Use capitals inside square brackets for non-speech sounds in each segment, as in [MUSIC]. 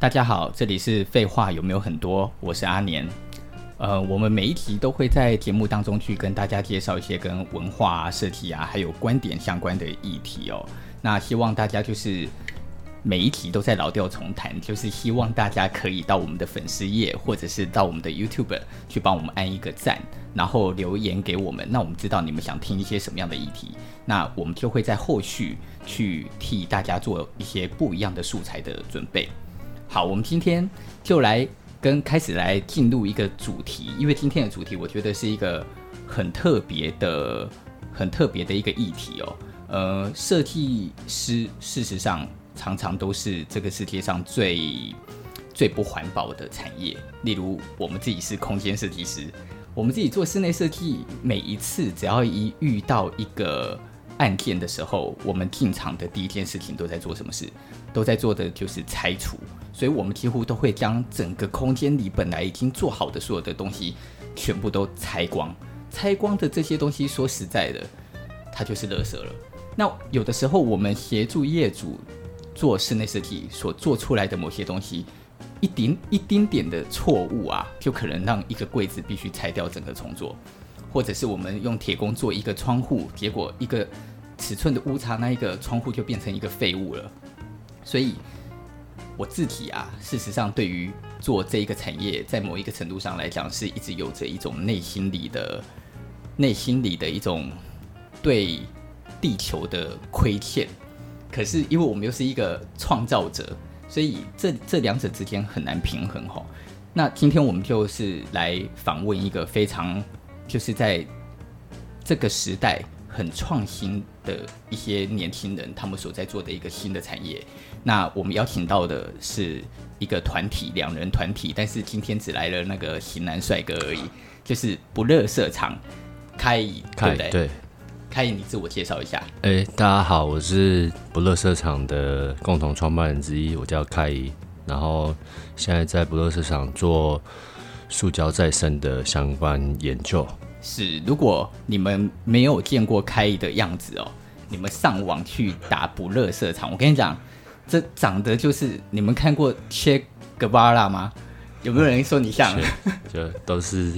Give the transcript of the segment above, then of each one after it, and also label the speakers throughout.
Speaker 1: 大家好，这里是废话有没有很多？我是阿年。呃，我们每一集都会在节目当中去跟大家介绍一些跟文化啊、设计啊，还有观点相关的议题哦。那希望大家就是每一集都在老调重弹，就是希望大家可以到我们的粉丝页，或者是到我们的 YouTube 去帮我们按一个赞，然后留言给我们。那我们知道你们想听一些什么样的议题，那我们就会在后续去替大家做一些不一样的素材的准备。好，我们今天就来跟开始来进入一个主题，因为今天的主题我觉得是一个很特别的、很特别的一个议题哦。呃，设计师事实上常常都是这个世界上最最不环保的产业。例如，我们自己是空间设计师，我们自己做室内设计，每一次只要一遇到一个案件的时候，我们进场的第一件事情都在做什么事？都在做的就是拆除。所以，我们几乎都会将整个空间里本来已经做好的所有的东西，全部都拆光。拆光的这些东西，说实在的，它就是垃圾了。那有的时候，我们协助业主做室内设计所做出来的某些东西，一丁一丁点的错误啊，就可能让一个柜子必须拆掉，整个重做；或者是我们用铁工做一个窗户，结果一个尺寸的误差，那一个窗户就变成一个废物了。所以。我自己啊，事实上，对于做这一个产业，在某一个程度上来讲，是一直有着一种内心里的、内心里的一种对地球的亏欠。可是，因为我们又是一个创造者，所以这这两者之间很难平衡吼。那今天我们就是来访问一个非常，就是在这个时代很创新的一些年轻人，他们所在做的一个新的产业。那我们邀请到的是一个团体，两人团体，但是今天只来了那个型男帅哥而已，就是不乐色场，开乙，对不对？对，开乙，你自我介绍一下。
Speaker 2: 哎、欸，大家好，我是不垃圾场的共同创办人之一，我叫开一，然后现在在不垃圾场做塑胶再生的相关研究。
Speaker 1: 是，如果你们没有见过开乙的样子哦，你们上网去打不乐色场，我跟你讲。这长得就是你们看过切格瓦拉吗？有没有人说你像？[LAUGHS]
Speaker 2: 就都是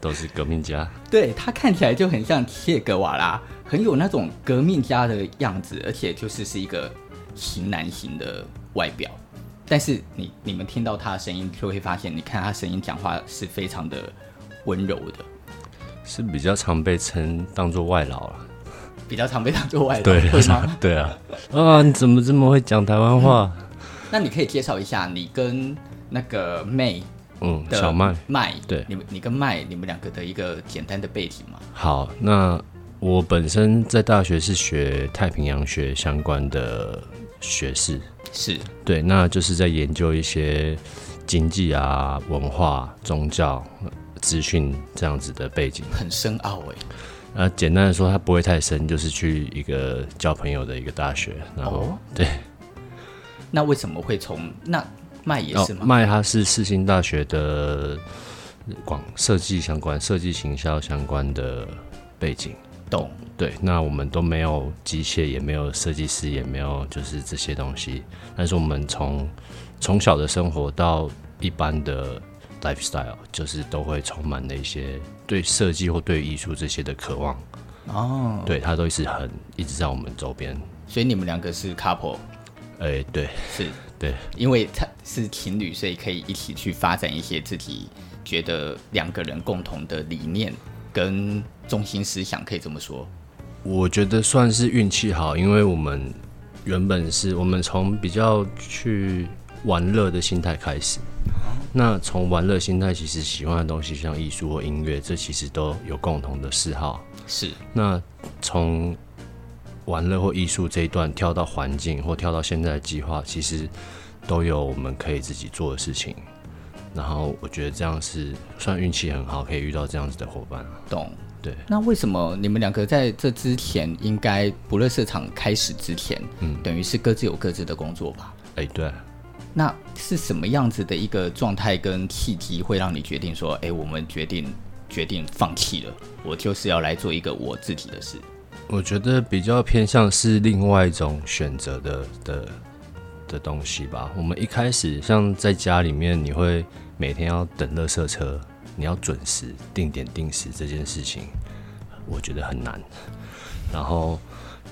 Speaker 2: 都是革命家。[LAUGHS]
Speaker 1: 对，他看起来就很像切格瓦拉，很有那种革命家的样子，而且就是是一个型男型的外表。但是你你们听到他的声音，就会发现，你看他声音讲话是非常的温柔的，
Speaker 2: 是比较常被称当做外劳了。
Speaker 1: 比较常被当做外劳，
Speaker 2: 对吗？[LAUGHS] 对啊，啊，你怎么这么会讲台湾话？
Speaker 1: 嗯，那你可以介绍一下你跟那个妹，
Speaker 2: 嗯，小麦
Speaker 1: 麦，
Speaker 2: 对，
Speaker 1: 你们你跟麦你们两个的一个简单的背景吗？
Speaker 2: 好，那我本身在大学是学太平洋学相关的学士，
Speaker 1: 是
Speaker 2: 对，那就是在研究一些经济啊、文化、宗教、资讯这样子的背景，
Speaker 1: 很深奥哎。
Speaker 2: 呃，简单的说，它不会太深，就是去一个交朋友的一个大学，然后、哦、对。
Speaker 1: 那为什么会从那麦也是吗？
Speaker 2: 麦、哦、它是世新大学的广设计相关、设计行销相关的背景。
Speaker 1: 懂。
Speaker 2: 对，那我们都没有机械，也没有设计师，也没有就是这些东西。但是我们从从小的生活到一般的。Lifestyle 就是都会充满了一些对设计或对艺术这些的渴望。哦，对，他都一直很一直在我们周边，
Speaker 1: 所以你们两个是 couple，
Speaker 2: 哎、欸，对，
Speaker 1: 是，[LAUGHS]
Speaker 2: 对，
Speaker 1: 因为他是情侣，所以可以一起去发展一些自己觉得两个人共同的理念跟中心思想，可以这么说。
Speaker 2: 我觉得算是运气好，因为我们原本是我们从比较去玩乐的心态开始。那从玩乐心态，其实喜欢的东西像艺术或音乐，这其实都有共同的嗜好。
Speaker 1: 是。那
Speaker 2: 从玩乐或艺术这一段跳到环境，或跳到现在的计划，其实都有我们可以自己做的事情。然后我觉得这样是算运气很好，可以遇到这样子的伙伴。
Speaker 1: 懂。
Speaker 2: 对。
Speaker 1: 那为什么你们两个在这之前，应该不垃圾场开始之前，嗯，等于是各自有各自的工作吧？
Speaker 2: 哎、欸，对。
Speaker 1: 那是什么样子的一个状态跟契机，会让你决定说，哎、我们决定决定放弃了，我就是要来做一个我自己的事。
Speaker 2: 我觉得比较偏向是另外一种选择的的的东西吧。我们一开始像在家里面，你会每天要等垃圾车，你要准时定点定时这件事情，我觉得很难。然后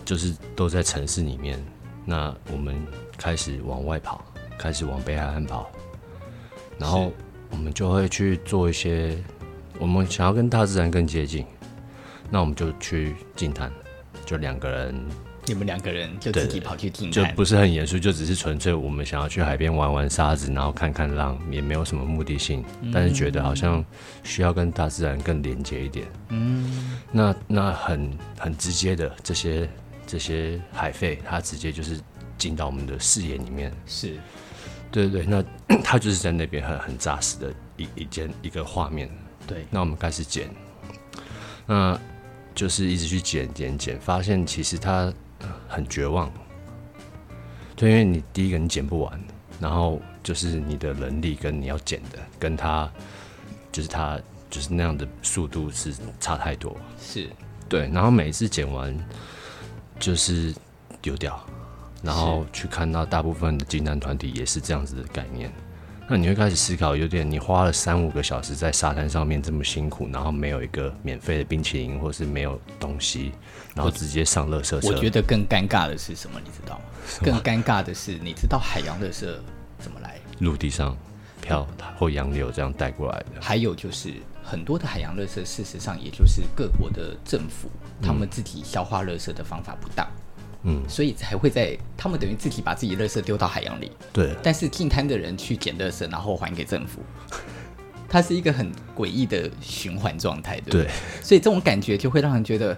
Speaker 2: 就是都在城市里面，那我们开始往外跑，开始往北海岸跑，然后我们就会去做一些，我们想要跟大自然更接近，那我们就去近滩，就两个人。
Speaker 1: 你们两个人就自己跑去听，
Speaker 2: 就不是很严肃，就只是纯粹我们想要去海边玩玩沙子，然后看看浪，也没有什么目的性，嗯、但是觉得好像需要跟大自然更连接一点。嗯，那那很很直接的这些这些海费，它直接就是进到我们的视野里面。
Speaker 1: 是，
Speaker 2: 对对对，那 [COUGHS] 他就是在那边很很扎实的一一件一个画面。
Speaker 1: 对，
Speaker 2: 那我们开始剪，那就是一直去剪剪剪，发现其实他。很绝望，对，因为你第一个你剪不完，然后就是你的能力跟你要剪的，跟他就是他就是那样的速度是差太多，
Speaker 1: 是。
Speaker 2: 对，然后每一次剪完就是丢掉，然后去看到大部分的净滩团体也是这样子的概念。那你会开始思考，有点你花了三五个小时在沙滩上面这么辛苦，然后没有一个免费的冰淇淋，或是没有东西，然后直接上垃圾车。
Speaker 1: 我觉得更尴尬的是什么？你知道吗？更尴尬的是，你知道海洋垃圾怎么来？
Speaker 2: 陆地上漂或洋流这样带过来的。
Speaker 1: 还有就是很多的海洋垃圾，事实上也就是各国的政府他们自己消化垃圾的方法不当。嗯，所以才会在他们等于自己把自己的垃圾丢到海洋里。
Speaker 2: 对。
Speaker 1: 但是进滩的人去捡垃圾，然后还给政府，[LAUGHS] 它是一个很诡异的循环状态，对。对。所以这种感觉就会让人觉得，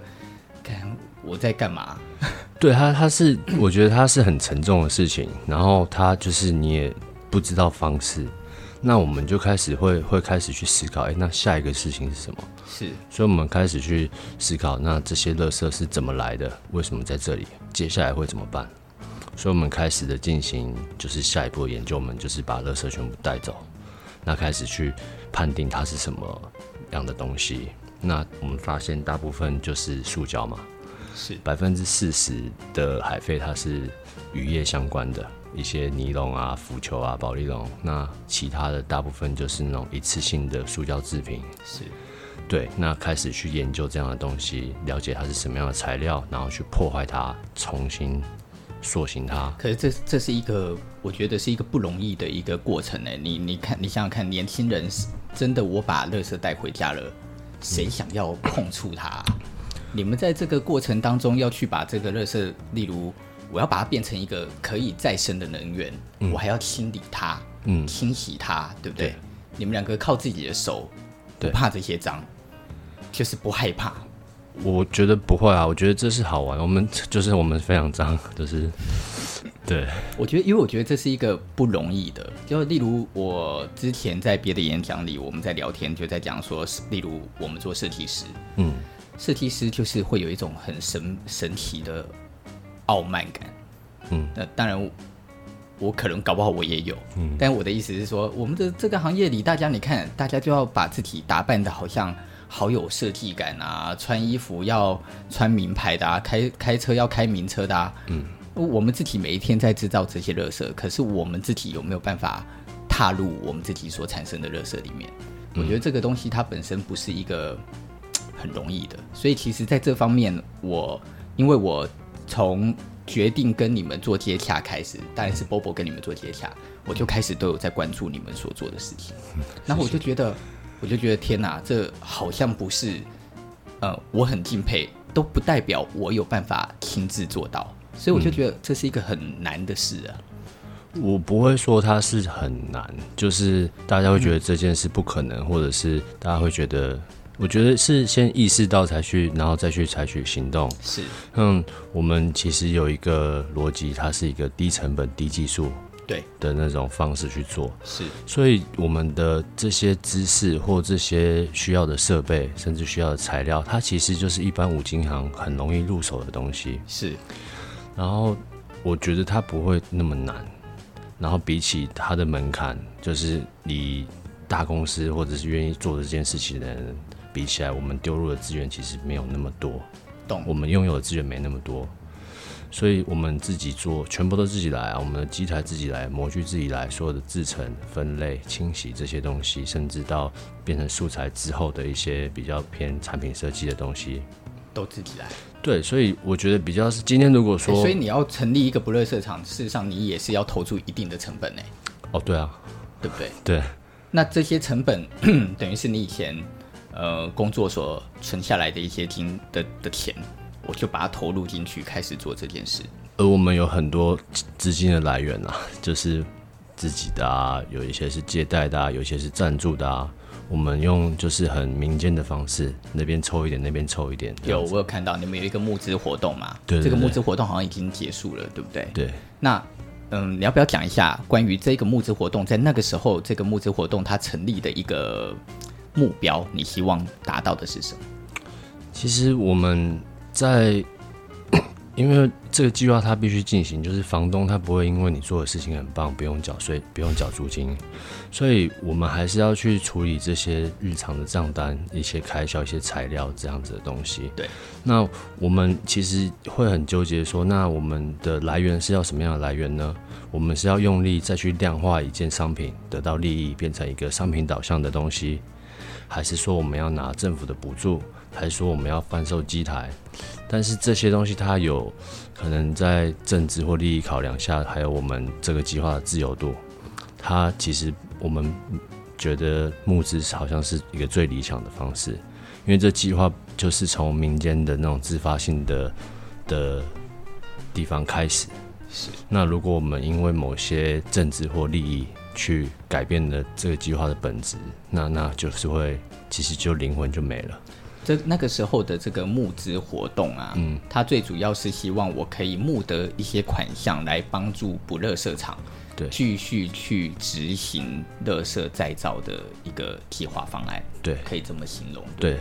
Speaker 1: 看我在干嘛？[LAUGHS]
Speaker 2: 对他，他是我觉得他是很沉重的事情，然后他就是你也不知道方式。那我们就开始会会开始去思考，哎，那下一个事情是什么？
Speaker 1: 是，
Speaker 2: 所以我们开始去思考，那这些垃圾是怎么来的？为什么在这里？接下来会怎么办？所以我们开始的进行就是下一步的研究，我们就是把垃圾全部带走，那开始去判定它是什么样的东西。那我们发现大部分就是塑胶嘛，
Speaker 1: 是
Speaker 2: 百分之四十的海废，它是渔业相关的。一些尼龙啊、浮球啊、保利龙，那其他的大部分就是那种一次性的塑胶制品。
Speaker 1: 是，
Speaker 2: 对，那开始去研究这样的东西，了解它是什么样的材料，然后去破坏它，重新塑形它。
Speaker 1: 可是这这是一个，我觉得是一个不容易的一个过程呢。你你看，你想想看，年轻人真的我把垃圾带回家了，谁想要碰触它？嗯。你们在这个过程当中要去把这个垃圾，例如。我要把它变成一个可以再生的能源，嗯、我还要清理它，嗯，清洗它，对不对？对，你们两个靠自己的手，不怕这些脏，就是不害怕。
Speaker 2: 我觉得不会啊，我觉得这是好玩。我们就是我们非常脏，就是对。
Speaker 1: 我觉得，因为我觉得这是一个不容易的。就例如我之前在别的演讲里，我们在聊天就在讲说，例如我们做设计师，嗯，设计师就是会有一种很神神奇的。傲慢感，嗯，那当然我，可能搞不好我也有，嗯，但我的意思是说，我们的这个行业里，大家你看，大家就要把自己打扮的好像好有设计感啊，穿衣服要穿名牌的啊，开开车要开名车的啊，嗯，我们自己每一天在制造这些垃圾，可是我们自己有没有办法踏入我们自己所产生的垃圾里面？我觉得这个东西它本身不是一个很容易的，所以其实在这方面，我因为我。从决定跟你们做接洽开始，当然是 Bobo 跟你们做接洽，我就开始都有在关注你们所做的事情。然后我就觉得，我就觉得天哪，这好像不是，呃，我很敬佩，都不代表我有办法亲自做到，所以我就觉得这是一个很难的事啊。
Speaker 2: 我不会说它是很难，就是大家会觉得这件事不可能，或者是大家会觉得。我觉得是先意识到才去，然后再去采取行动。
Speaker 1: 是，
Speaker 2: 嗯，我们其实有一个逻辑，它是一个低成本、低技术
Speaker 1: 对
Speaker 2: 的那种方式去做。
Speaker 1: 是，
Speaker 2: 所以我们的这些知识或这些需要的设备，甚至需要的材料，它其实就是一般五金行很容易入手的东西。
Speaker 1: 是，
Speaker 2: 然后我觉得它不会那么难。然后比起它的门槛，就是你大公司或者是愿意做这件事情的人。比起来，我们丢入的资源其实没有那么多，
Speaker 1: 懂？
Speaker 2: 我们拥有的资源没那么多，所以我们自己做，全部都自己来啊，我们的机台自己来，模具自己来，所有的制成、分类、清洗这些东西，甚至到变成素材之后的一些比较偏产品设计的东西，
Speaker 1: 都自己来。
Speaker 2: 对，所以我觉得比较是今天如果说，
Speaker 1: 所以你要成立一个不热色场，事实上你也是要投注一定的成本呢。
Speaker 2: 哦，对啊，
Speaker 1: 对不对？
Speaker 2: 对。
Speaker 1: 那这些成本 [CLEARS THROAT] 等于是你以前呃工作所存下来的一些金的的钱，我就把它投入进去，开始做这件事。
Speaker 2: 而我们有很多资金的来源啊，[LAUGHS] 就是自己的啊，有一些是借贷的啊，有一些是赞助的啊。我们用就是很民间的方式，那边抽一点，那边抽一点。
Speaker 1: 有，我有看到你们有一个募资活动嘛？
Speaker 2: 对，对，对，
Speaker 1: 这个募资活动好像已经结束了，对不对？
Speaker 2: 对。
Speaker 1: 那嗯，你要不要讲一下关于这个募资活动，在那个时候这个募资活动它成立的一个目标，你希望达到的是什么？
Speaker 2: 其实我们在。因为这个计划它必须进行，就是房东他不会因为你做的事情很棒，不用缴税，不用缴租金，所以我们还是要去处理这些日常的账单、一些开销、一些材料这样子的东西。
Speaker 1: 对，
Speaker 2: 那我们其实会很纠结，说那我们的来源是要什么样的来源呢？我们是要用力再去量化一件商品，得到利益，变成一个商品导向的东西，还是说我们要拿政府的补助？还是说我们要贩售机台，但是这些东西它有可能在政治或利益考量下，还有我们这个计划的自由度，它其实我们觉得募资好像是一个最理想的方式，因为这计划就是从民间的那种自发性的的地方开始。
Speaker 1: 是。那
Speaker 2: 如果我们因为某些政治或利益去改变了这个计划的本质，那那就是会其实就灵魂就没了。
Speaker 1: 这那个时候的这个募资活动啊，
Speaker 2: 嗯，
Speaker 1: 它最主要是希望我可以募得一些款项来帮助不乐色厂，
Speaker 2: 对，
Speaker 1: 继续去执行乐色再造的一个计划方案，
Speaker 2: 对，
Speaker 1: 可以这么形容，对，
Speaker 2: 对，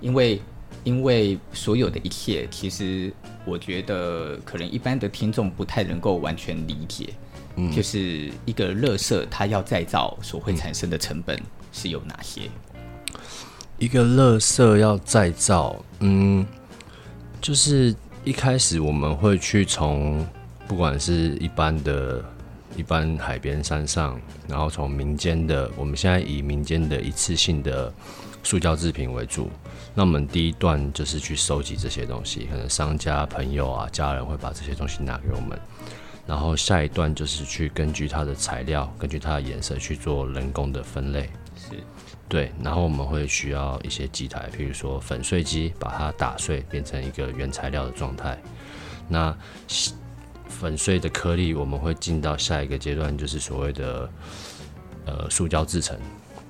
Speaker 1: 因为因为所有的一切，其实我觉得可能一般的听众不太能够完全理解，嗯，就是一个乐色它要再造所会产生的成本是有哪些？
Speaker 2: 一个乐色要再造，嗯，就是一开始我们会去从不管是一般的、一般海边、山上，然后从民间的，我们现在以民间的一次性的塑胶制品为主。那我们第一段就是去收集这些东西，可能商家、朋友啊、家人会把这些东西拿给我们。然后下一段就是去根据它的材料、根据它的颜色去做人工的分类。
Speaker 1: 是。
Speaker 2: 对，然后我们会需要一些机台，譬如说粉碎机，把它打碎变成一个原材料的状态。那粉碎的颗粒，我们会进到下一个阶段，就是所谓的呃塑胶制成。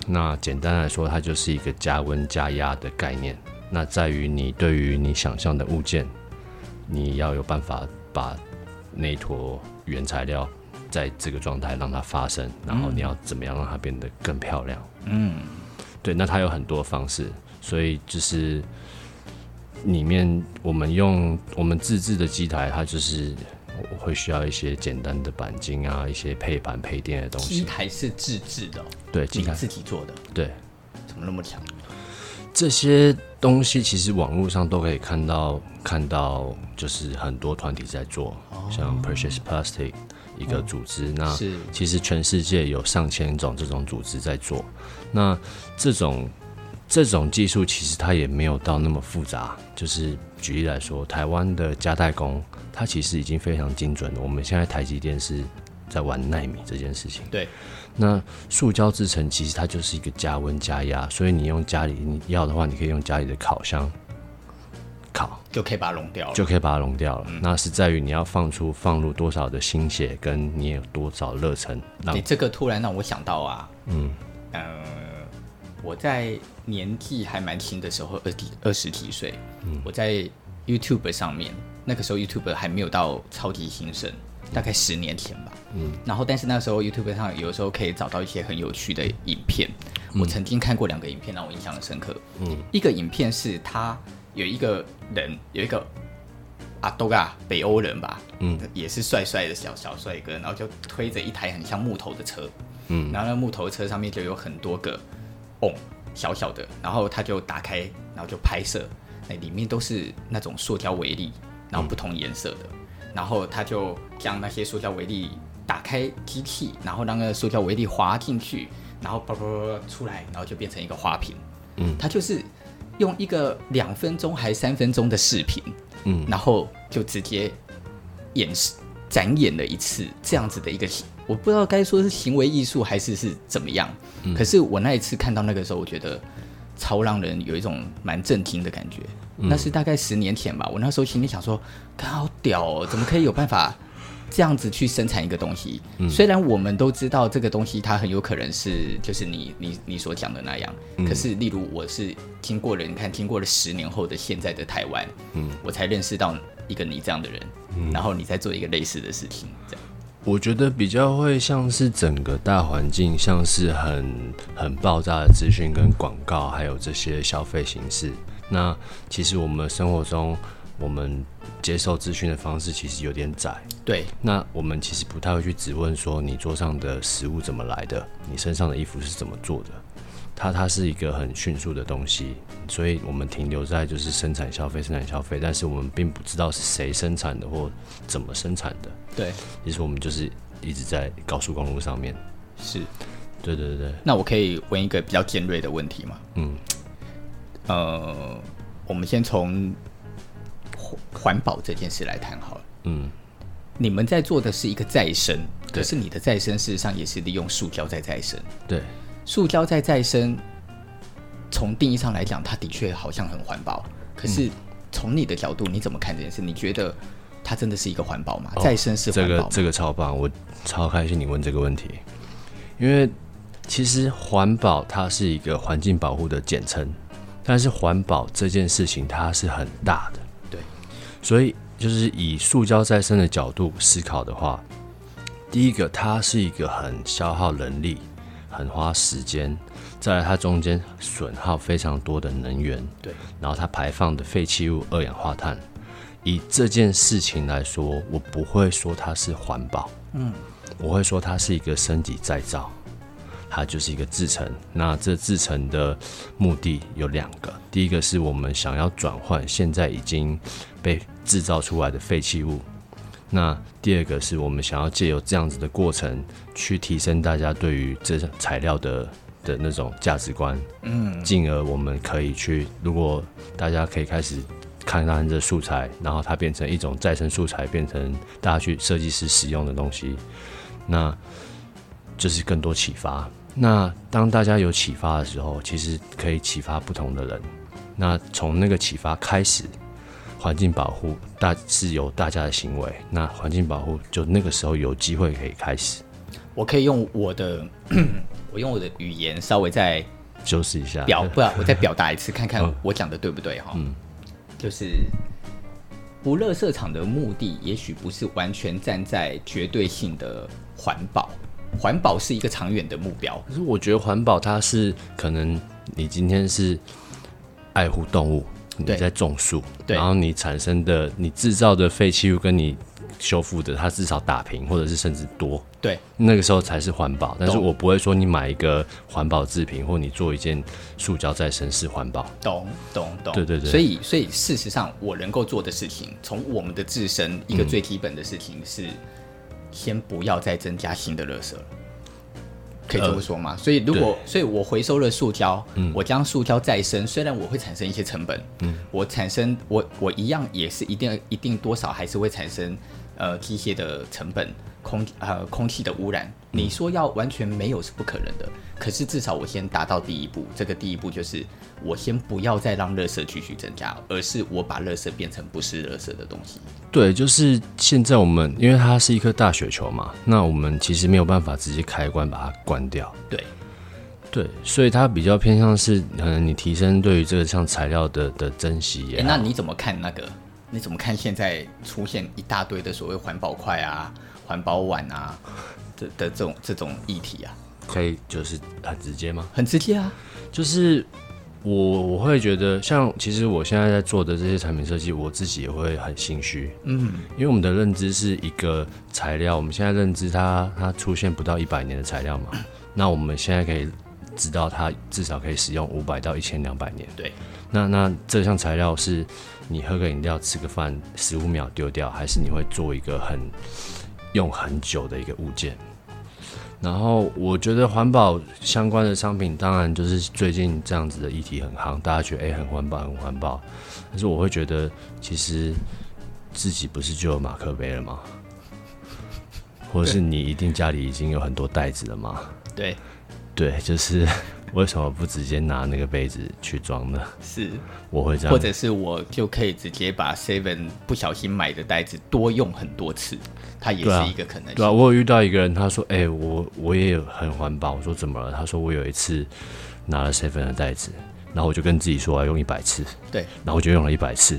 Speaker 2: 那简单来说，它就是一个加温加压的概念。那在于你对于你想象的物件，你要有办法把那一坨原材料在这个状态让它发生，然后你要怎么样让它变得更漂亮？
Speaker 1: 嗯。
Speaker 2: 对，那它有很多方式，所以就是里面我们用我们自制的机台，它就是会需要一些简单的钣金啊，一些配板配电的东西。
Speaker 1: 机台是自制的，
Speaker 2: 对，
Speaker 1: 机台自己做的，
Speaker 2: 对，
Speaker 1: 怎么那么强？
Speaker 2: 这些东西其实网络上都可以看到，看到就是很多团体在做，哦、像 Purchase Plastic。一个组织，哦、那其实全世界有上千种这种组织在做。那这种这种技术其实它也没有到那么复杂。就是举例来说，台湾的加代工，它其实已经非常精准了。我们现在台积电是在玩奈米这件事情。
Speaker 1: 对。
Speaker 2: 那塑胶制成其实它就是一个加温加压，所以你用家里你要的话，你可以用家里的烤箱。烤
Speaker 1: 就可以把它融掉了，
Speaker 2: 就可以把它融掉了。嗯、那是在于你要放出放入多少的心血，跟你有多少热忱。
Speaker 1: 你这个突然让我想到啊，
Speaker 2: 嗯
Speaker 1: 呃，我在年纪还蛮轻的时候，二几二十几岁，
Speaker 2: 嗯、
Speaker 1: 我在 YouTube 上面，那个时候 YouTube 还没有到超级兴盛，大概十年前吧。
Speaker 2: 嗯，
Speaker 1: 然后但是那时候 YouTube 上有时候可以找到一些很有趣的影片。嗯、我曾经看过两个影片，让我印象很深刻。
Speaker 2: 嗯，
Speaker 1: 一个影片是他。有一个人，有一个阿多嘎北欧人吧，
Speaker 2: 嗯，
Speaker 1: 也是帅帅的小小帅哥，然后就推着一台很像木头的车，
Speaker 2: 嗯，
Speaker 1: 然后那木头车上面就有很多个瓮，小小的，然后他就打开，然后就拍摄，那里面都是那种塑胶微粒，然后不同颜色的，然后他就将那些塑胶微粒打开机器，然后让那个塑胶微粒滑进去，然后叭叭叭出来，然后就变成一个花瓶。嗯，他就是用一个两分钟还三分钟的视频，嗯，然后就直接演示展演了一次这样子的一个，我不知道该说是行为艺术还是是怎么样。嗯，可是我那一次看到那个时候，我觉得超让人有一种蛮震惊的感觉。嗯，那是大概十年前吧，我那时候心里想说，他好屌哦，怎么可以有办法？这样子去生产一个东西，嗯，虽然我们都知道这个东西它很有可能是就是你你你所讲的那样，嗯，可是例如我是经过了你看经过了十年后的现在的台湾，嗯，我才认识到一个你这样的人，嗯，然后你在做一个类似的事情，这样。
Speaker 2: 我觉得比较会像是整个大环境像是很很爆炸的资讯跟广告，还有这些消费形式。那其实我们生活中。我们接受资讯的方式其实有点窄，
Speaker 1: 对。
Speaker 2: 那我们其实不太会去质问说你桌上的食物怎么来的，你身上的衣服是怎么做的，它它是一个很迅速的东西，所以我们停留在就是生产消费、生产消费，但是我们并不知道是谁生产的或怎么生产的。
Speaker 1: 对，
Speaker 2: 其实我们就是一直在高速公路上面。
Speaker 1: 是，
Speaker 2: 对对对对。
Speaker 1: 那我可以问一个比较尖锐的问题吗？嗯，呃，我们先从。环保这件事来谈好了。嗯，你们在做的是一个再生，可是你的再生事实上也是利用塑胶在再生。
Speaker 2: 对，
Speaker 1: 塑胶在再生，从定义上来讲，它的确好像很环保。可是从你的角度，你怎么看这件事？你觉得它真的是一个环保吗？哦、再生是环保吗？
Speaker 2: 这个这个超棒，我超开心你问这个问题，因为其实环保它是一个环境保护的简称，但是环保这件事情它是很大的。所以，就是以塑胶再生的角度思考的话，第一个，它是一个很消耗人力、很花时间，再来它中间损耗非常多的能源，
Speaker 1: 对，
Speaker 2: 然后它排放的废弃物、二氧化碳，以这件事情来说，我不会说它是环保，嗯，我会说它是一个升级再造。它就是一个制程，那这制程的目的有两个，第一个是我们想要转换现在已经被制造出来的废弃物，那第二个是我们想要借由这样子的过程去提升大家对于这材料的的那种价值观，嗯，进而我们可以去，如果大家可以开始看看这素材，然后它变成一种再生素材，变成大家去设计师使用的东西，那就是更多启发。那当大家有启发的时候，其实可以启发不同的人。那从那个启发开始，环境保护大是由大家的行为。那环境保护就那个时候有机会可以开始。
Speaker 1: 我可以用我的，[CLEARS THROAT] 我用我的语言稍微再
Speaker 2: 修饰一下，
Speaker 1: 表不，我再表达一次，看看我讲的对不对哈。嗯，就是不乐色场的目的，也许不是完全站在绝对性的环保。环保是一个长远的目标，
Speaker 2: 可是我觉得环保它是可能你今天是爱护动物，你在种树，然后你产生的你制造的废弃物跟你修复的，它至少打平或者是甚至多，
Speaker 1: 对，
Speaker 2: 那个时候才是环保。但是我不会说你买一个环保制品或你做一件塑胶再生是环保，
Speaker 1: 懂懂懂，
Speaker 2: 对对对。
Speaker 1: 所以所以事实上我能够做的事情，从我们的自身一个最基本的事情是。嗯先不要再增加新的垃圾了，可以这么说吗？呃、所以如果，所以我回收了塑胶，嗯，我将塑胶再生，虽然我会产生一些成本，嗯，我产生我我一样也是一定一定多少还是会产生呃机械的成本。空呃空气的污染，你说要完全没有是不可能的。可是至少我先达到第一步，这个第一步就是我先不要再让垃圾继续增加，而是我把垃圾变成不是垃圾的东西。
Speaker 2: 对，就是现在我们因为它是一颗大雪球嘛，那我们其实没有办法直接开关把它关掉。
Speaker 1: 对，
Speaker 2: 对，所以它比较偏向是可能你提升对于这个像材料的的珍惜。哎，
Speaker 1: 那你怎么看那个？你怎么看现在出现一大堆的所谓环保筷啊？环保碗啊，的的这种这种议题啊，
Speaker 2: 可以就是很直接吗？
Speaker 1: 很直接啊，
Speaker 2: 就是我我会觉得，像其实我现在在做的这些产品设计，我自己也会很心虚，嗯，因为我们的认知是一个材料，我们现在认知它它出现不到一百年的材料嘛，[CLEARS THROAT] 那我们现在可以知道它至少可以使用五百到一千两百年。
Speaker 1: 对，
Speaker 2: 那那这项材料是你喝个饮料、吃个饭，十五秒丢掉，还是你会做一个很用很久的一个物件？然后我觉得环保相关的商品，当然就是最近这样子的议题很夯，大家觉得诶、欸、很环保，很环保。但是我会觉得，其实自己不是就有马克杯了吗？或者是你一定家里已经有很多袋子了吗？
Speaker 1: 对，
Speaker 2: 对，就是为什么不直接拿那个杯子去装呢？
Speaker 1: 是，
Speaker 2: 我会这样，
Speaker 1: 或者是我就可以直接把 Seven 不小心买的袋子多用很多次，它也是一个可能性。
Speaker 2: 对啊，我有遇到一个人，他说：“哎、欸，我我也有很环保。”我说：“怎么了？”他说：“我有一次拿了 Seven 的袋子，然后我就跟自己说我要用一百次，
Speaker 1: 对，
Speaker 2: 然后我就用了一百次。”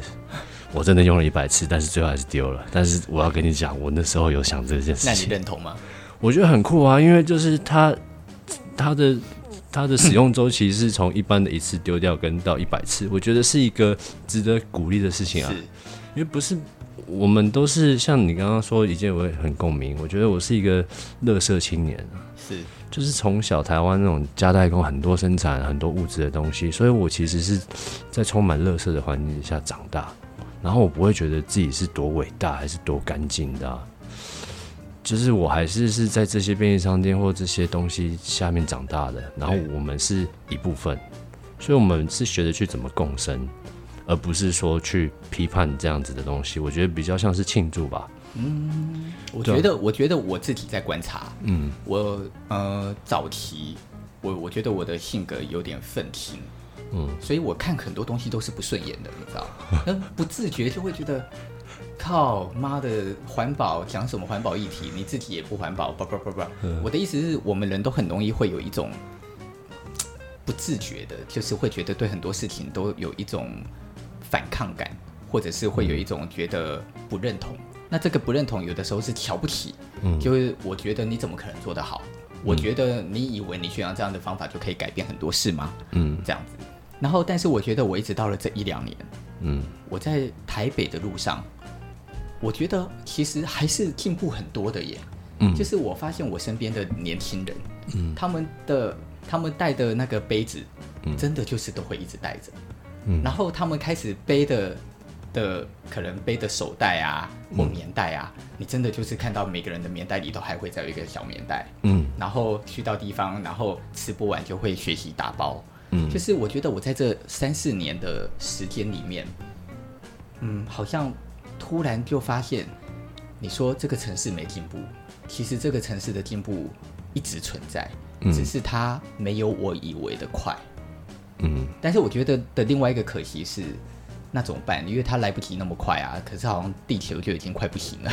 Speaker 2: 我真的用了一百次，但是最后还是丢了。但是我要跟你讲，我那时候有想这件事情。
Speaker 1: 那你认同吗？
Speaker 2: 我觉得很酷啊，因为就是他他的它的使用周期是从一般的一次丢掉跟到一百次，我觉得是一个值得鼓励的事情啊。因为不是我们都是像你刚刚说一件，我也很共鸣。我觉得我是一个乐色青年啊，
Speaker 1: 是，
Speaker 2: 就是从小台湾那种家代工很多生产很多物质的东西，所以我其实是在充满乐色的环境下长大。然后我不会觉得自己是多伟大还是多干净的，啊，就是我还是是在这些便利商店或这些东西下面长大的。然后我们是一部分，所以我们是学着去怎么共生，而不是说去批判这样子的东西。我觉得比较像是庆祝吧。
Speaker 1: 嗯，我觉得，我觉得我自己在观察。嗯，我呃早期，我我觉得我的性格有点愤青。嗯，所以我看很多东西都是不顺眼的，你知道？[LAUGHS] 那不自觉就会觉得，靠妈的环保讲什么环保议题，你自己也不环保，不不不不。我的意思是我们人都很容易会有一种不自觉的，就是会觉得对很多事情都有一种反抗感，或者是会有一种觉得不认同。那这个不认同有的时候是瞧不起，嗯，就是我觉得你怎么可能做得好？我觉得你以为你学上这样的方法就可以改变很多事吗？嗯，这样子。然后，但是我觉得我一直到了这一两年，嗯，我在台北的路上，我觉得其实还是进步很多的耶。嗯，就是我发现我身边的年轻人，嗯，他们的他们带的那个杯子，嗯，真的就是都会一直带着，嗯，然后他们开始背的的可能背的手袋啊或棉袋啊，嗯，你真的就是看到每个人的棉袋里都还会再有一个小棉袋，嗯，然后去到地方，然后吃不完就会学习打包。嗯，就是我觉得我在这三四年的时间里面，嗯，好像突然就发现，你说这个城市没进步，其实这个城市的进步一直存在，嗯，只是它没有我以为的快。嗯，但是我觉得的另外一个可惜是，那怎么办？因为它来不及那么快啊，可是好像地球就已经快不行了。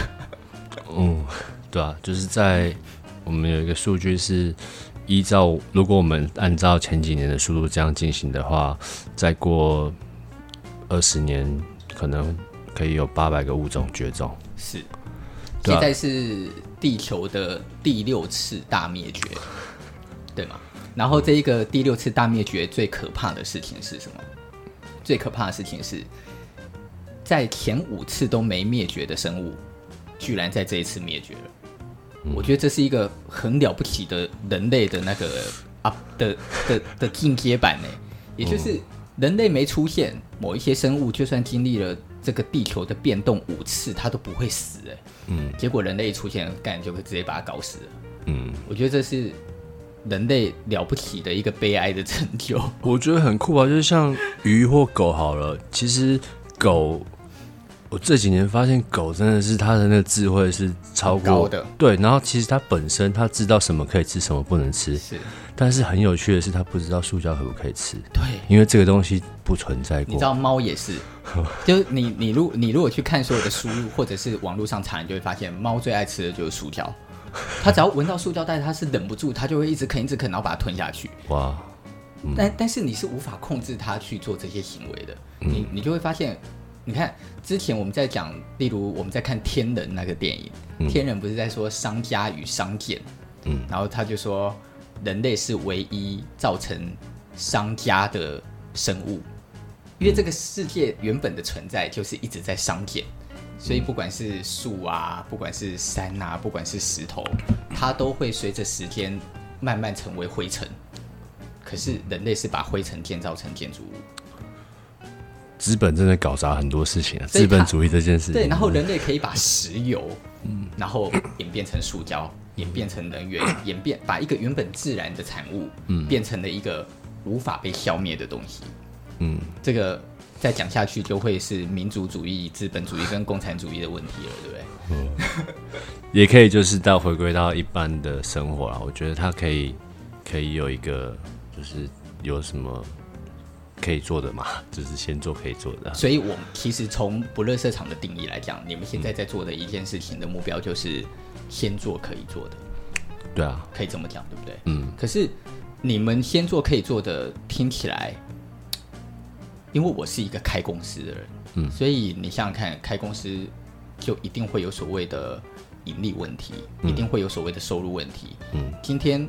Speaker 2: 嗯，[LAUGHS] 对啊，就是在我们有一个数据是。依照，如果我们按照前几年的速度这样进行的话，再过二十年，可能可以有八百个物种绝种。
Speaker 1: 是，现在是地球的第六次大灭绝，对吗？然后这一个第六次大灭绝最可怕的事情是什么？最可怕的事情是在前五次都没灭绝的生物，居然在这一次灭绝了。我觉得这是一个很了不起的人类的那个啊的的的进阶版呢，也就是人类没出现，某一些生物就算经历了这个地球的变动五次，它都不会死哎。嗯，结果人类一出现，干就会直接把它搞死了。嗯，我觉得这是人类了不起的一个悲哀的成就。
Speaker 2: 我觉得很酷啊，就是像鱼或狗好了，其实狗。我这几年发现狗真的是它的那个智慧是超过
Speaker 1: 的，
Speaker 2: 对。然后其实它本身它知道什么可以吃，什么不能吃。是。但是很有趣的是，它不知道塑胶可不可以吃。
Speaker 1: 对。
Speaker 2: 因为这个东西不存在过。
Speaker 1: 你知道猫也是，[LAUGHS] 就是你你如你如果去看所有的输入或者是网络上查，你就会发现猫最爱吃的就是塑胶。它只要闻到塑胶袋，它是忍不住，它就会一直啃一直啃，然后把它吞下去。哇。嗯、但但是你是无法控制它去做这些行为的。嗯、你你就会发现。你看，之前我们在讲，例如我们在看《天人》那个电影，嗯，《天人》不是在说商家与商检，嗯，然后他就说人类是唯一造成商家的生物，因为这个世界原本的存在就是一直在商检，所以不管是树啊，不管是山啊，不管是石头，它都会随着时间慢慢成为灰尘。可是人类是把灰尘建造成建筑物。
Speaker 2: 资本真的搞砸很多事情啊！资本主义这件事情，
Speaker 1: 对，然后人类可以把石油，嗯，然后演变成塑胶，演变成能源，[COUGHS] 演变把一个原本自然的产物，嗯，变成了一个无法被消灭的东西。嗯，这个再讲下去就会是民族主义、资本主义跟共产主义的问题了，对不对？嗯，
Speaker 2: 也可以就是到回归到一般的生活啊。我觉得它可以可以有一个，就是有什么可以做的嘛，[LAUGHS] 就是先做可以做的。
Speaker 1: 所以，我其实从不乐色场的定义来讲，你们现在在做的一件事情的目标就是先做可以做的。
Speaker 2: 对啊，
Speaker 1: 可以这么讲，对不对？嗯。可是你们先做可以做的，听起来。因为我是一个开公司的人，嗯，所以你想想看，开公司就一定会有所谓的盈利问题，嗯，一定会有所谓的收入问题，嗯。今天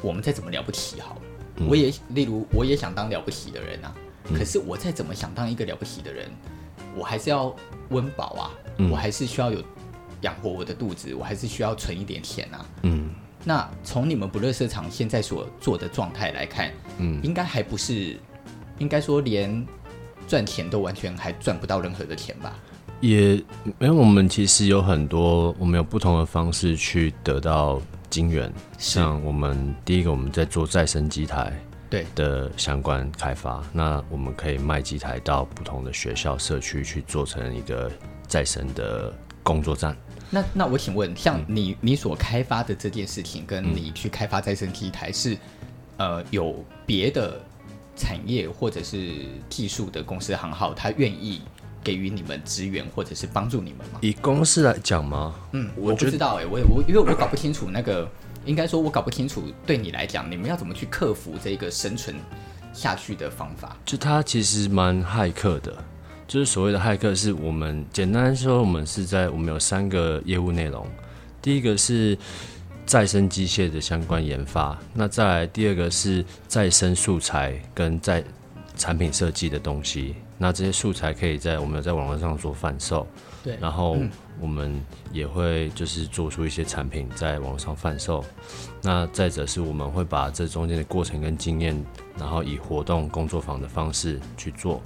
Speaker 1: 我们再怎么了不起好了，嗯，我也例如我也想当了不起的人啊，嗯，可是我再怎么想当一个了不起的人，我还是要温饱啊，嗯，我还是需要有养活我的肚子，我还是需要存一点钱啊，嗯。那从你们不乐色场现在所做的状态来看，嗯，应该还不是。应该说，连赚钱都完全还赚不到任何的钱吧？
Speaker 2: 也，因为我们其实有很多，我们有不同的方式去得到金源。像我们第一个，我们在做再生机台对的相关开发，那我们可以卖机台到不同的学校、社区去做成一个再生的工作站。
Speaker 1: 那那我请问，像你你所开发的这件事情，跟你去开发再生机台是、嗯、呃有别的？产业或者是技术的公司行号，他愿意给予你们资源或者是帮助你们吗？
Speaker 2: 以公司来讲吗？
Speaker 1: 嗯，我不知道哎、欸，我我因为我搞不清楚那个，应该说我搞不清楚对你来讲，你们要怎么去克服这个生存下去的方法？
Speaker 2: 就它其实蛮骇客的，就是所谓的骇客，是我们简单说，我们是在我们有三个业务内容，第一个是。再生机械的相关研发，那再来第二个是再生素材跟再产品设计的东西，那这些素材可以在我们有在网络上做贩售，对，然后我们也会就是做出一些产品在网上贩售，那再者是我们会把这中间的过程跟经验，然后以活动工作坊的方式去做，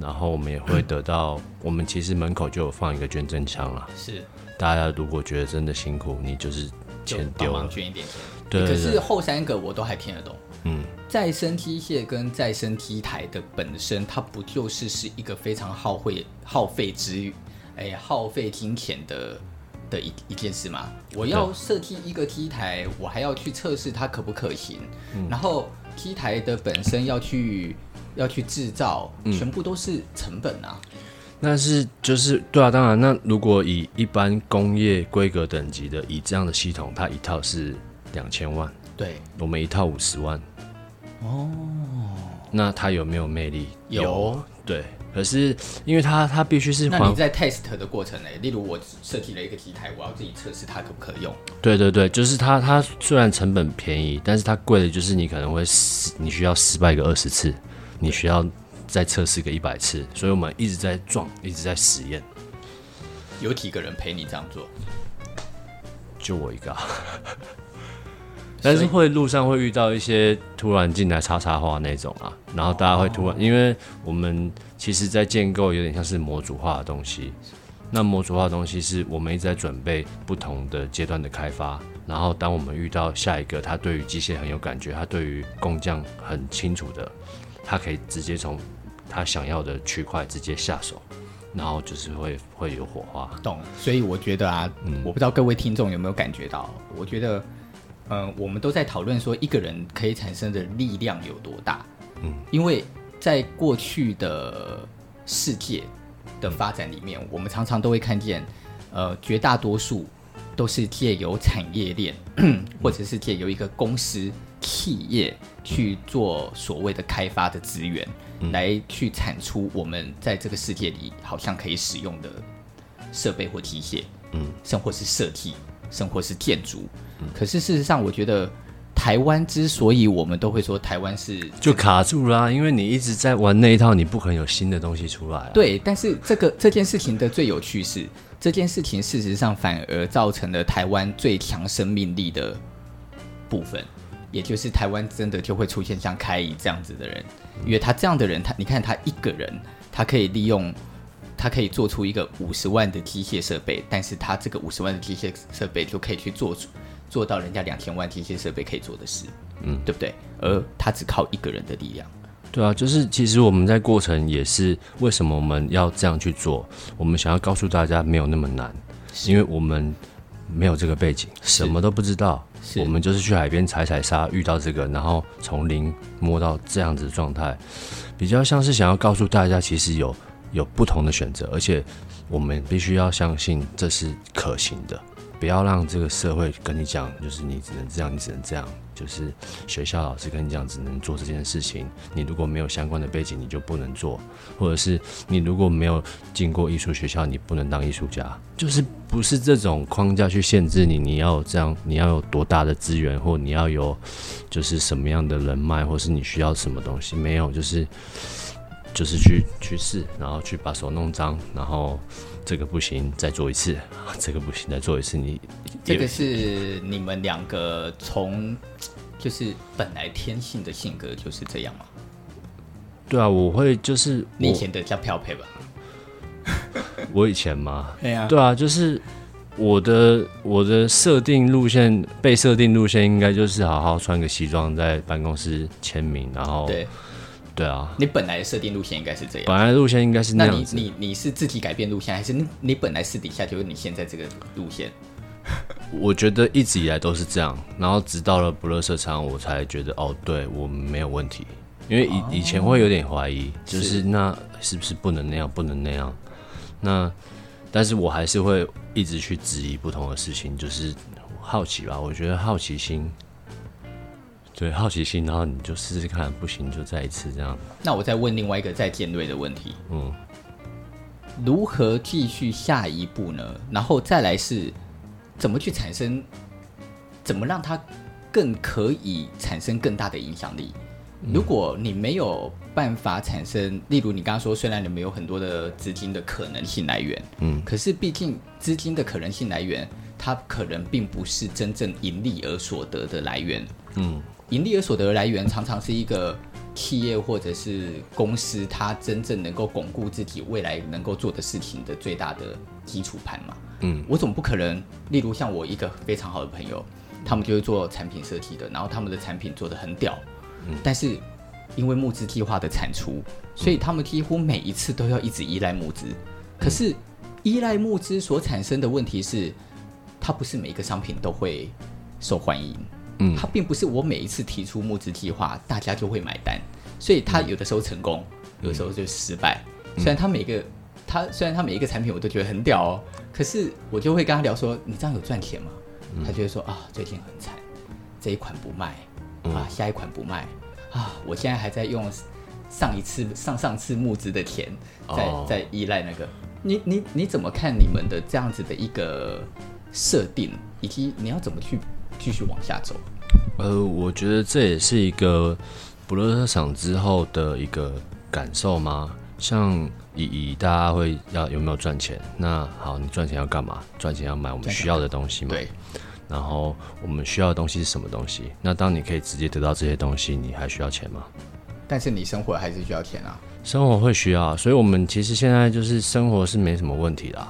Speaker 2: 然后我们也会得到，我们其实门口就有放一个捐赠箱了，
Speaker 1: 是，
Speaker 2: 大家如果觉得真的辛苦，你就是。
Speaker 1: 就帮忙捐一点钱，对，可是后三个我都还听得懂。嗯，再生机械跟再生机台的本身，它不就是是一个非常耗费耗费资，哎，耗费金钱的的一一件事吗？我要设计一个机台，我还要去测试它可不可行，嗯、然后机台的本身要去要去制造，全部都是成本啊。嗯
Speaker 2: 那是就是对啊，当然，那如果以一般工业规格等级的，以这样的系统，它一套是两千万，
Speaker 1: 对，
Speaker 2: 我们一套五十万，
Speaker 1: 哦，
Speaker 2: 那它有没有魅力？有，有，对，可是因为它它必须是，
Speaker 1: 那你在 test 的过程呢？例如我设计了一个机台，我要自己测试它可不可用？
Speaker 2: 对对对，就是它它虽然成本便宜，但是它贵的就是你可能会失，你需要失败个二十次，你需要。再测试个一百次，所以我们一直在撞，一直在实验。
Speaker 1: 有几个人陪你这样做？
Speaker 2: 就我一个。但是会路上会遇到一些突然进来插插花那种啊，然后大家会突然，因为我们其实在建构有点像是模组化的东西。那模组化的东西是我们一直在准备不同的阶段的开发，然后当我们遇到下一个，他对于机械很有感觉，他对于工匠很清楚的，他可以直接从。他想要的区块直接下手，然后就是会会有火花。
Speaker 1: 懂，所以我觉得啊，嗯，我不知道各位听众有没有感觉到，我觉得，嗯、呃，我们都在讨论说一个人可以产生的力量有多大。嗯，因为在过去的世界的发展里面，我们常常都会看见，呃，绝大多数都是借由产业链，[CLEARS THROAT] 或者是借由一个公司企业去做所谓的开发的资源。来去产出我们在这个世界里好像可以使用的设备或机械，嗯，甚或是设计，甚或是建筑。嗯，可是事实上，我觉得台湾之所以我们都会说台湾是
Speaker 2: 就卡住啦，因为你一直在玩那一套，你不可能有新的东西出来啊。
Speaker 1: 对，但是这个这件事情的最有趣是，这件事情事实上反而造成了台湾最强生命力的部分。也就是台湾真的就会出现像开怡这样子的人，因为他这样的人，他你看他一个人，他可以利用，他可以做出一个五十万的机械设备，但是他这个五十万的机械设备就可以去做出做到人家两千万机械设备可以做的事，嗯，对不对？而他只靠一个人的力量。
Speaker 2: 对啊，就是其实我们在过程也是为什么我们要这样去做？我们想要告诉大家没有那么难，是因为我们没有这个背景，什么都不知道。我们就是去海边踩踩沙，遇到这个，然后从零摸到这样子的状态，比较像是想要告诉大家，其实有有不同的选择，而且我们必须要相信这是可行的。不要让这个社会跟你讲，就是你只能这样，你只能这样。就是学校老师跟你讲，只能做这件事情。你如果没有相关的背景，你就不能做；或者是你如果没有进过艺术学校，你不能当艺术家。就是不是这种框架去限制你，你要这样，你要有多大的资源，或你要有就是什么样的人脉，或是你需要什么东西？没有，就是就是去去试，然后去把手弄脏，然后。这个不行，再做一次。这个不行，再做一次。你
Speaker 1: 这个是你们两个从就是本来天性的性格就是这样吗？
Speaker 2: 对啊，我会就是
Speaker 1: 你以前的叫漂配吧？[LAUGHS]
Speaker 2: 我以前吗？[LAUGHS]
Speaker 1: 对啊，
Speaker 2: 对啊，就是我的我的设定路线被设定路线应该就是好好穿个西装在办公室签名，然后对。对啊，
Speaker 1: 你本来的设定路线应该是这样。
Speaker 2: 本来的路线应该是那样子。
Speaker 1: 那你你你是自己改变路线，还是你你本来私底下就是你现在这个路线？[LAUGHS]
Speaker 2: 我觉得一直以来都是这样，然后直到了不乐色场，我才觉得哦，对我没有问题。因为以、哦、以前会有点怀疑，就是那是不是不能那样，不能那样？那但是我还是会一直去质疑不同的事情，就是好奇吧。我觉得好奇心。对，好奇心，然后你就试试看，不行就再一次这样。
Speaker 1: 那我再问另外一个再尖锐的问题，嗯，如何继续下一步呢？然后再来是怎么去产生，怎么让它更可以产生更大的影响力？嗯、如果你没有办法产生，例如你刚刚说，虽然你们有很多的资金的可能性来源，嗯，可是毕竟资金的可能性来源，它可能并不是真正盈利而所得的来源，嗯。盈利而所得的来源，常常是一个企业或者是公司，它真正能够巩固自己未来能够做的事情的最大的基础盘嘛。嗯，我总不可能，例如像我一个非常好的朋友，他们就是做产品设计的，然后他们的产品做的很屌，嗯，但是因为募资计划的产出，所以他们几乎每一次都要一直依赖募资。可是依赖募资所产生的问题是，它不是每一个商品都会受欢迎。嗯，它并不是我每一次提出募资计划，大家就会买单，所以它有的时候成功，有的时候就失败。虽然他每个，他虽然他每一个产品我都觉得很屌哦，可是我就会跟他聊说，你这样有赚钱吗？他就会说啊，最近很惨，这一款不卖啊，下一款不卖啊，我现在还在用上一次、上上次募资的钱，在在依赖那个。你你你怎么看你们的这样子的一个设定，以及你要怎么去？继续往下走，
Speaker 2: 呃，我觉得这也是一个不垃圾场之后的一个感受吗？像以以大家会要有没有赚钱？那好，你赚钱要干嘛？赚钱要买我们需要的东西吗。对。然后我们需要的东西是什么东西？那当你可以直接得到这些东西，你还需要钱吗？
Speaker 1: 但是你生活还是需要钱啊。
Speaker 2: 生活会需要，所以我们其实现在就是生活是没什么问题的。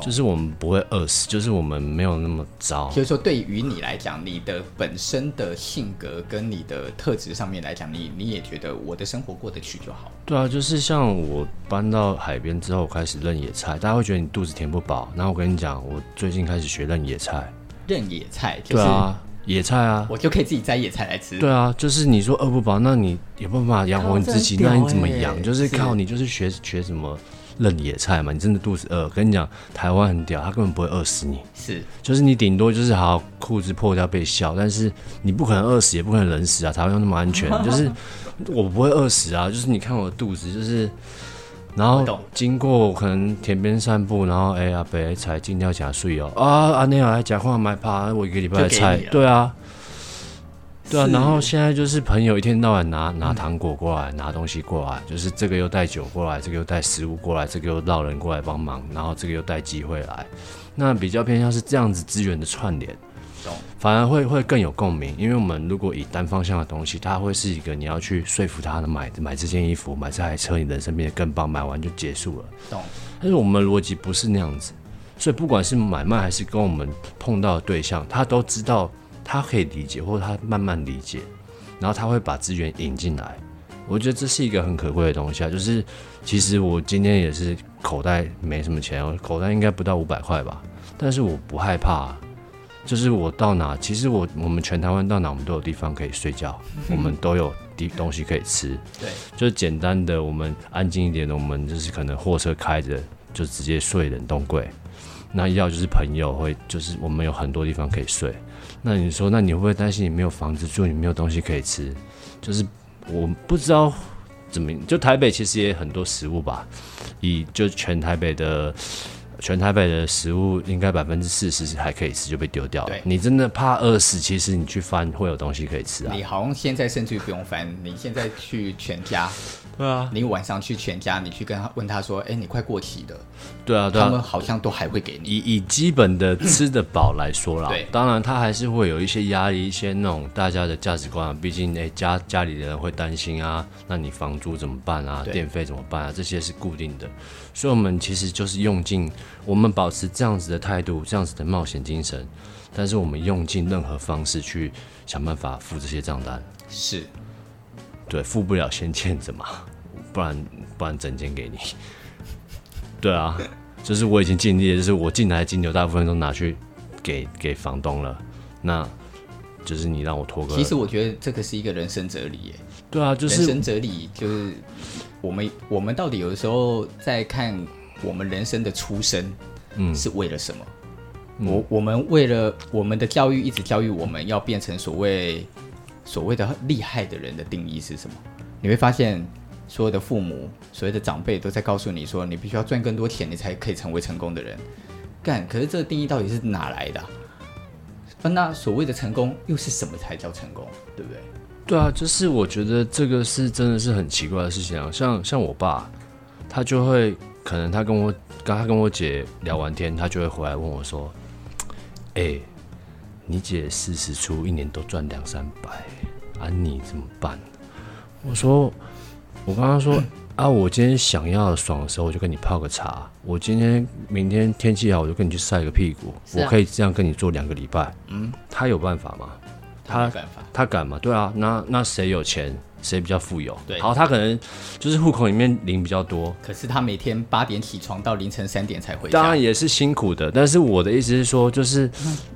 Speaker 2: 就是我们不会饿死，就是我们没有那么糟。
Speaker 1: 就是说，对于你来讲，你的本身的性格跟你的特质上面来讲，你你也觉得我的生活过得去就好。
Speaker 2: 对啊，就是像我搬到海边之后开始认野菜，大家会觉得你肚子填不饱。然后我跟你讲，我最近开始学认野菜。
Speaker 1: 认野菜，就是，
Speaker 2: 对啊，野菜啊，
Speaker 1: 我就可以自己摘野菜来吃。
Speaker 2: 对啊，就是你说饿不饱，那你有办法养活你自己，那你怎么养？就是靠你，就是学学什么。认野菜嘛，你真的肚子饿，跟你讲，台湾很屌，他根本不会饿死你。
Speaker 1: 是，
Speaker 2: 就是你顶多就是好裤子破掉被笑，但是你不可能饿死，也不可能冷死啊。台湾又那么安全，[LAUGHS] 就是我不会饿死啊。就是你看我的肚子，就是然后经过可能田边散步，然后哎呀，被菜进掉假睡哦啊啊那样来讲话买怕我一个礼拜的菜，对啊。对啊，然后现在就是朋友一天到晚拿拿糖果过来，拿东西过来，就是这个又带酒过来，这个又带食物过来，这个又绕人过来帮忙，然后这个又带机会来，那比较偏向是这样子资源的串联。反而会会更有共鸣。因为我们如果以单方向的东西，它会是一个你要去说服他的买买这件衣服、买这台车，你人生变得更棒，买完就结束了。
Speaker 1: 懂。
Speaker 2: 但是我们逻辑不是那样子，所以不管是买卖还是跟我们碰到的对象，他都知道他可以理解，或者他慢慢理解，然后他会把资源引进来。我觉得这是一个很可贵的东西啊，就是其实我今天也是口袋没什么钱，我口袋应该不到五百块吧，但是我不害怕，就是我到哪，其实我我们全台湾到哪，我们都有地方可以睡觉，[LAUGHS] 我们都有地东西可以吃，
Speaker 1: 对，
Speaker 2: 就是简单的，我们安静一点的，我们就是可能货车开着就直接睡冷冻柜，那要就是朋友会，就是我们有很多地方可以睡，那你说，那你会不会担心你没有房子住，你没有东西可以吃，就是。我不知道怎么，就台北其实也很多食物吧，以就全台北的全台北的食物，应该百分之四十还可以吃就被丢掉了。你真的怕饿死，其实你去翻会有东西可以吃啊。
Speaker 1: 你好像现在甚至不用翻，你现在去全家。[LAUGHS]
Speaker 2: 对啊，
Speaker 1: 你晚上去全家，你去跟他问他说：“哎，你快过期的。
Speaker 2: 对啊”对啊，
Speaker 1: 他们好像都还会给你。
Speaker 2: 以以基本的吃得饱来说啦，
Speaker 1: 对，
Speaker 2: 当然他还是会有一些压力，一些那种大家的价值观啊。毕竟，哎，家家里的人会担心啊，那你房租怎么办啊？电费怎么办啊？这些是固定的。所以，我们其实就是用尽，我们保持这样子的态度，这样子的冒险精神，但是我们用尽任何方式去想办法付这些账单。
Speaker 1: 是。
Speaker 2: 对，付不了先欠着嘛，不然不然整间给你。对啊，就是我已经尽力了，就是我进来的金牛大部分都拿去给给房东了，那就是你让我拖个。
Speaker 1: 其实我觉得这个是一个人生哲理耶。
Speaker 2: 对啊，就是
Speaker 1: 人生哲理，就是我们我们到底有的时候在看我们人生的出身，嗯，是为了什么？嗯、我我们为了我们的教育一直教育我们要变成所谓。所谓的厉害的人的定义是什么？你会发现，所有的父母、所谓的长辈都在告诉你说，你必须要赚更多钱，你才可以成为成功的人。干，可是这个定义到底是哪来的？那所谓的成功又是什么才叫成功？对不对？
Speaker 2: 对啊，就是我觉得这个是真的是很奇怪的事情啊。像像我爸，他就会可能他跟我刚他跟我姐聊完天，他就会回来问我说：“哎。”你姐四十出，一年都赚两三百，啊，你怎么办？我说，我刚刚说啊，我今天想要爽的时候，我就跟你泡个茶。我今天、明天天气好，我就跟你去晒个屁股。啊、我可以这样跟你做两个礼拜。嗯，他有办法吗？他
Speaker 1: 没办法，
Speaker 2: 他敢吗？对啊，那那谁有钱？谁比较富有？
Speaker 1: 对，
Speaker 2: 好，他可能就是户口里面零比较多，
Speaker 1: 可是他每天八点起床到凌晨三点才回家，
Speaker 2: 当然也是辛苦的。但是我的意思是说，就是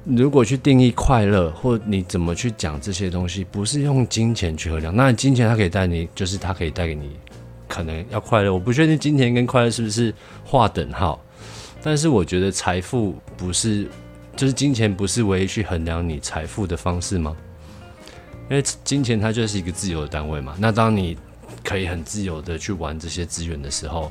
Speaker 2: 如果去定义快乐，或你怎么去讲这些东西，不是用金钱去衡量。那金钱它可以带你，就是它可以带给你可能要快乐。我不确定金钱跟快乐是不是划等号，但是我觉得财富不是，就是金钱不是唯一去衡量你财富的方式吗？因为金钱它就是一个自由的单位嘛，那当你可以很自由的去玩这些资源的时候，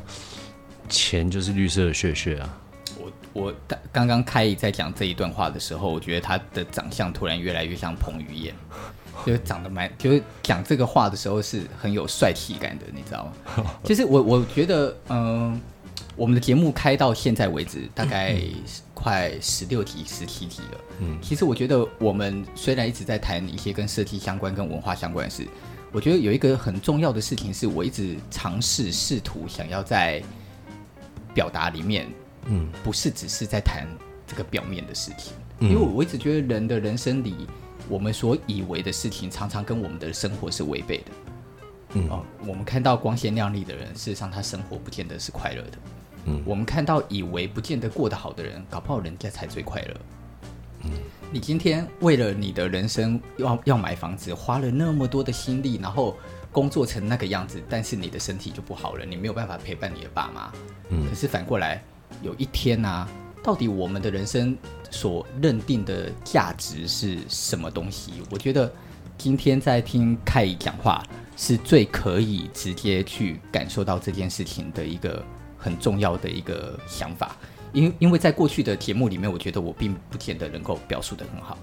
Speaker 2: 钱就是绿色的血血啊。
Speaker 1: 我我刚刚开一在讲这一段话的时候，我觉得他的长相突然越来越像彭于晏，[LAUGHS] 就是长得蛮，就是讲这个话的时候是很有帅气感的，你知道吗？其 [LAUGHS] 实我我觉得，嗯、呃，我们的节目开到现在为止，大概。快十六题、十七题了。嗯，其实我觉得我们虽然一直在谈一些跟设计相关、跟文化相关的事，我觉得有一个很重要的事情是我一直尝试、试图想要在表达里面，嗯，不是只是在谈这个表面的事情，因为我一直觉得人的人生里，我们所以为的事情，常常跟我们的生活是违背的。嗯，哦，我们看到光鲜亮丽的人，事实上他生活不见得是快乐的。嗯，我们看到以为不见得过得好的人，搞不好人家才最快乐。嗯，你今天为了你的人生要要买房子，花了那么多的心力，然后工作成那个样子，但是你的身体就不好了，你没有办法陪伴你的爸妈。嗯，可是反过来，有一天啊，到底我们的人生所认定的价值是什么东西？我觉得今天在听凯伊讲话，是最可以直接去感受到这件事情的一个。很重要的一个想法，因因为在过去的节目里面，我觉得我并不见得能够表述得很好。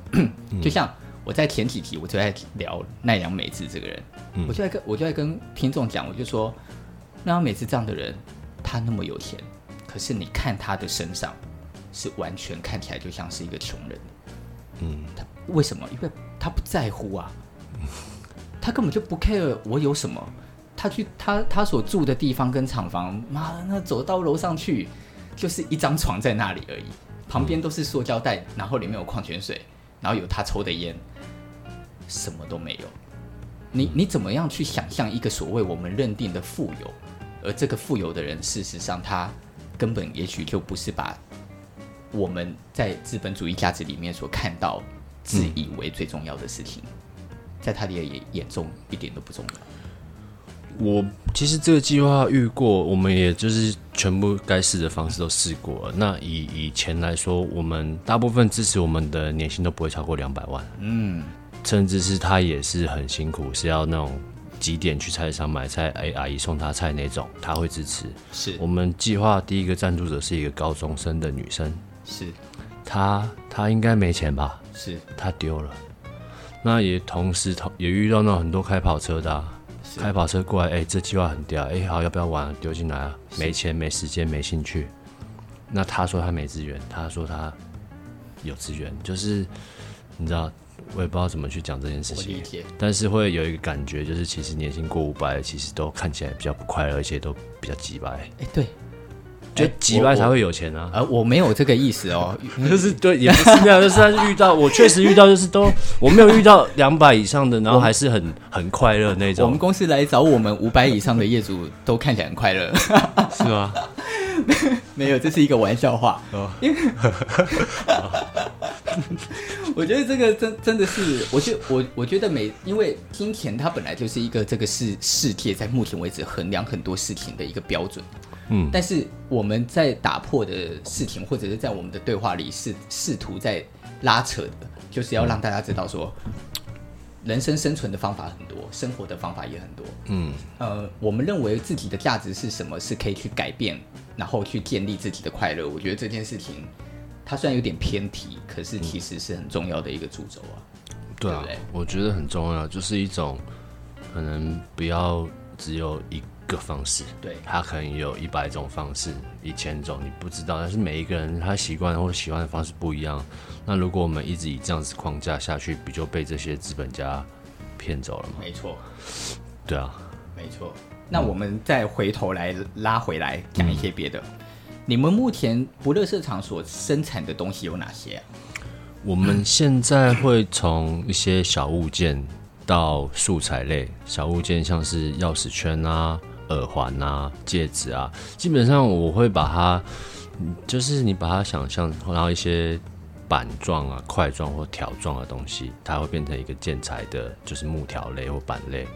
Speaker 1: 就像我在前几集，我就在聊奈良美智这个人，我就在跟我就在跟听众讲，我就说奈良美智这样的人，他那么有钱，可是你看他的身上，是完全看起来就像是一个穷人。嗯，他为什么？因为他不在乎啊，[LAUGHS] 他根本就不 care 我有什么。他去他他所住的地方跟厂房，妈的，那走到楼上去就是一张床在那里而已，旁边都是塑胶袋，然后里面有矿泉水，然后有他抽的烟，什么都没有。你你怎么样去想象一个所谓我们认定的富有？而这个富有的人，事实上他根本也许就不是把我们在资本主义价值里面所看到、自以为最重要的事情，在他的眼眼中一点都不重要。
Speaker 2: 我其实这个计划遇过，我们也就是全部该试的方式都试过了。那以以前来说，我们大部分支持我们的年薪都不会超过两百万。嗯，甚至是他也是很辛苦，是要那种几点去菜市场买菜，哎，阿姨送他菜那种，他会支持。
Speaker 1: 是
Speaker 2: 我们计划第一个赞助者是一个高中生的女生，
Speaker 1: 是
Speaker 2: 她，她应该没钱吧？
Speaker 1: 是
Speaker 2: 她丢了。那也同时同也遇到那种很多开跑车的啊。开跑车过来，哎、欸，这计划很屌，哎、欸，好，要不要玩？丢进来啊！没钱、没时间、没兴趣。那他说他没资源，他说他有资源，就是你知道，我也不知道怎么去讲这件事情。但是会有一个感觉，就是其实年薪过五百，其实都看起来比较不快乐，而且都比较急白。
Speaker 1: 哎、欸，对。
Speaker 2: 就几万才会有钱啊！
Speaker 1: 呃，我没有这个意思哦，[LAUGHS]
Speaker 2: 就是对，也不是那样，就是他是遇到，我确实遇到，就是都我没有遇到两百以上的，然后还是很很快乐那种。
Speaker 1: 我们公司来找我们五百以上的业主都看起来很快乐，[LAUGHS]
Speaker 2: 是吗？[LAUGHS]
Speaker 1: 没有，这是一个玩笑话。哦，因为我觉得这个真真的是，我觉我我觉得每因为金钱它本来就是一个这个世世界在目前为止衡量很多事情的一个标准。嗯，但是我们在打破的事情，或者是在我们的对话里，是试图在拉扯的，就是要让大家知道说，人生生存的方法很多，生活的方法也很多。嗯，呃，我们认为自己的价值是什么，是可以去改变，然后去建立自己的快乐。我觉得这件事情，它虽然有点偏题，可是其实是很重要的一个主轴啊。
Speaker 2: 对啊，对对，我觉得很重要，就是一种可能不要只有一。个方式，
Speaker 1: 对，
Speaker 2: 他可能有一百种方式，一千种你不知道，但是每一个人他习惯或者喜欢的方式不一样。那如果我们一直以这样子框架下去，不就被这些资本家骗走了吗？
Speaker 1: 没错，
Speaker 2: 对啊，
Speaker 1: 没错。那我们再回头来拉回来讲一些别的。嗯、你们目前不乐色场所生产的东西有哪些、啊？
Speaker 2: 我们现在会从一些小物件到素材类小物件，像是钥匙圈啊。耳环啊，戒指啊，基本上我会把它，就是你把它想象，然后一些板状啊、块状或条状的东西，它会变成一个建材的，就是木条类或板类，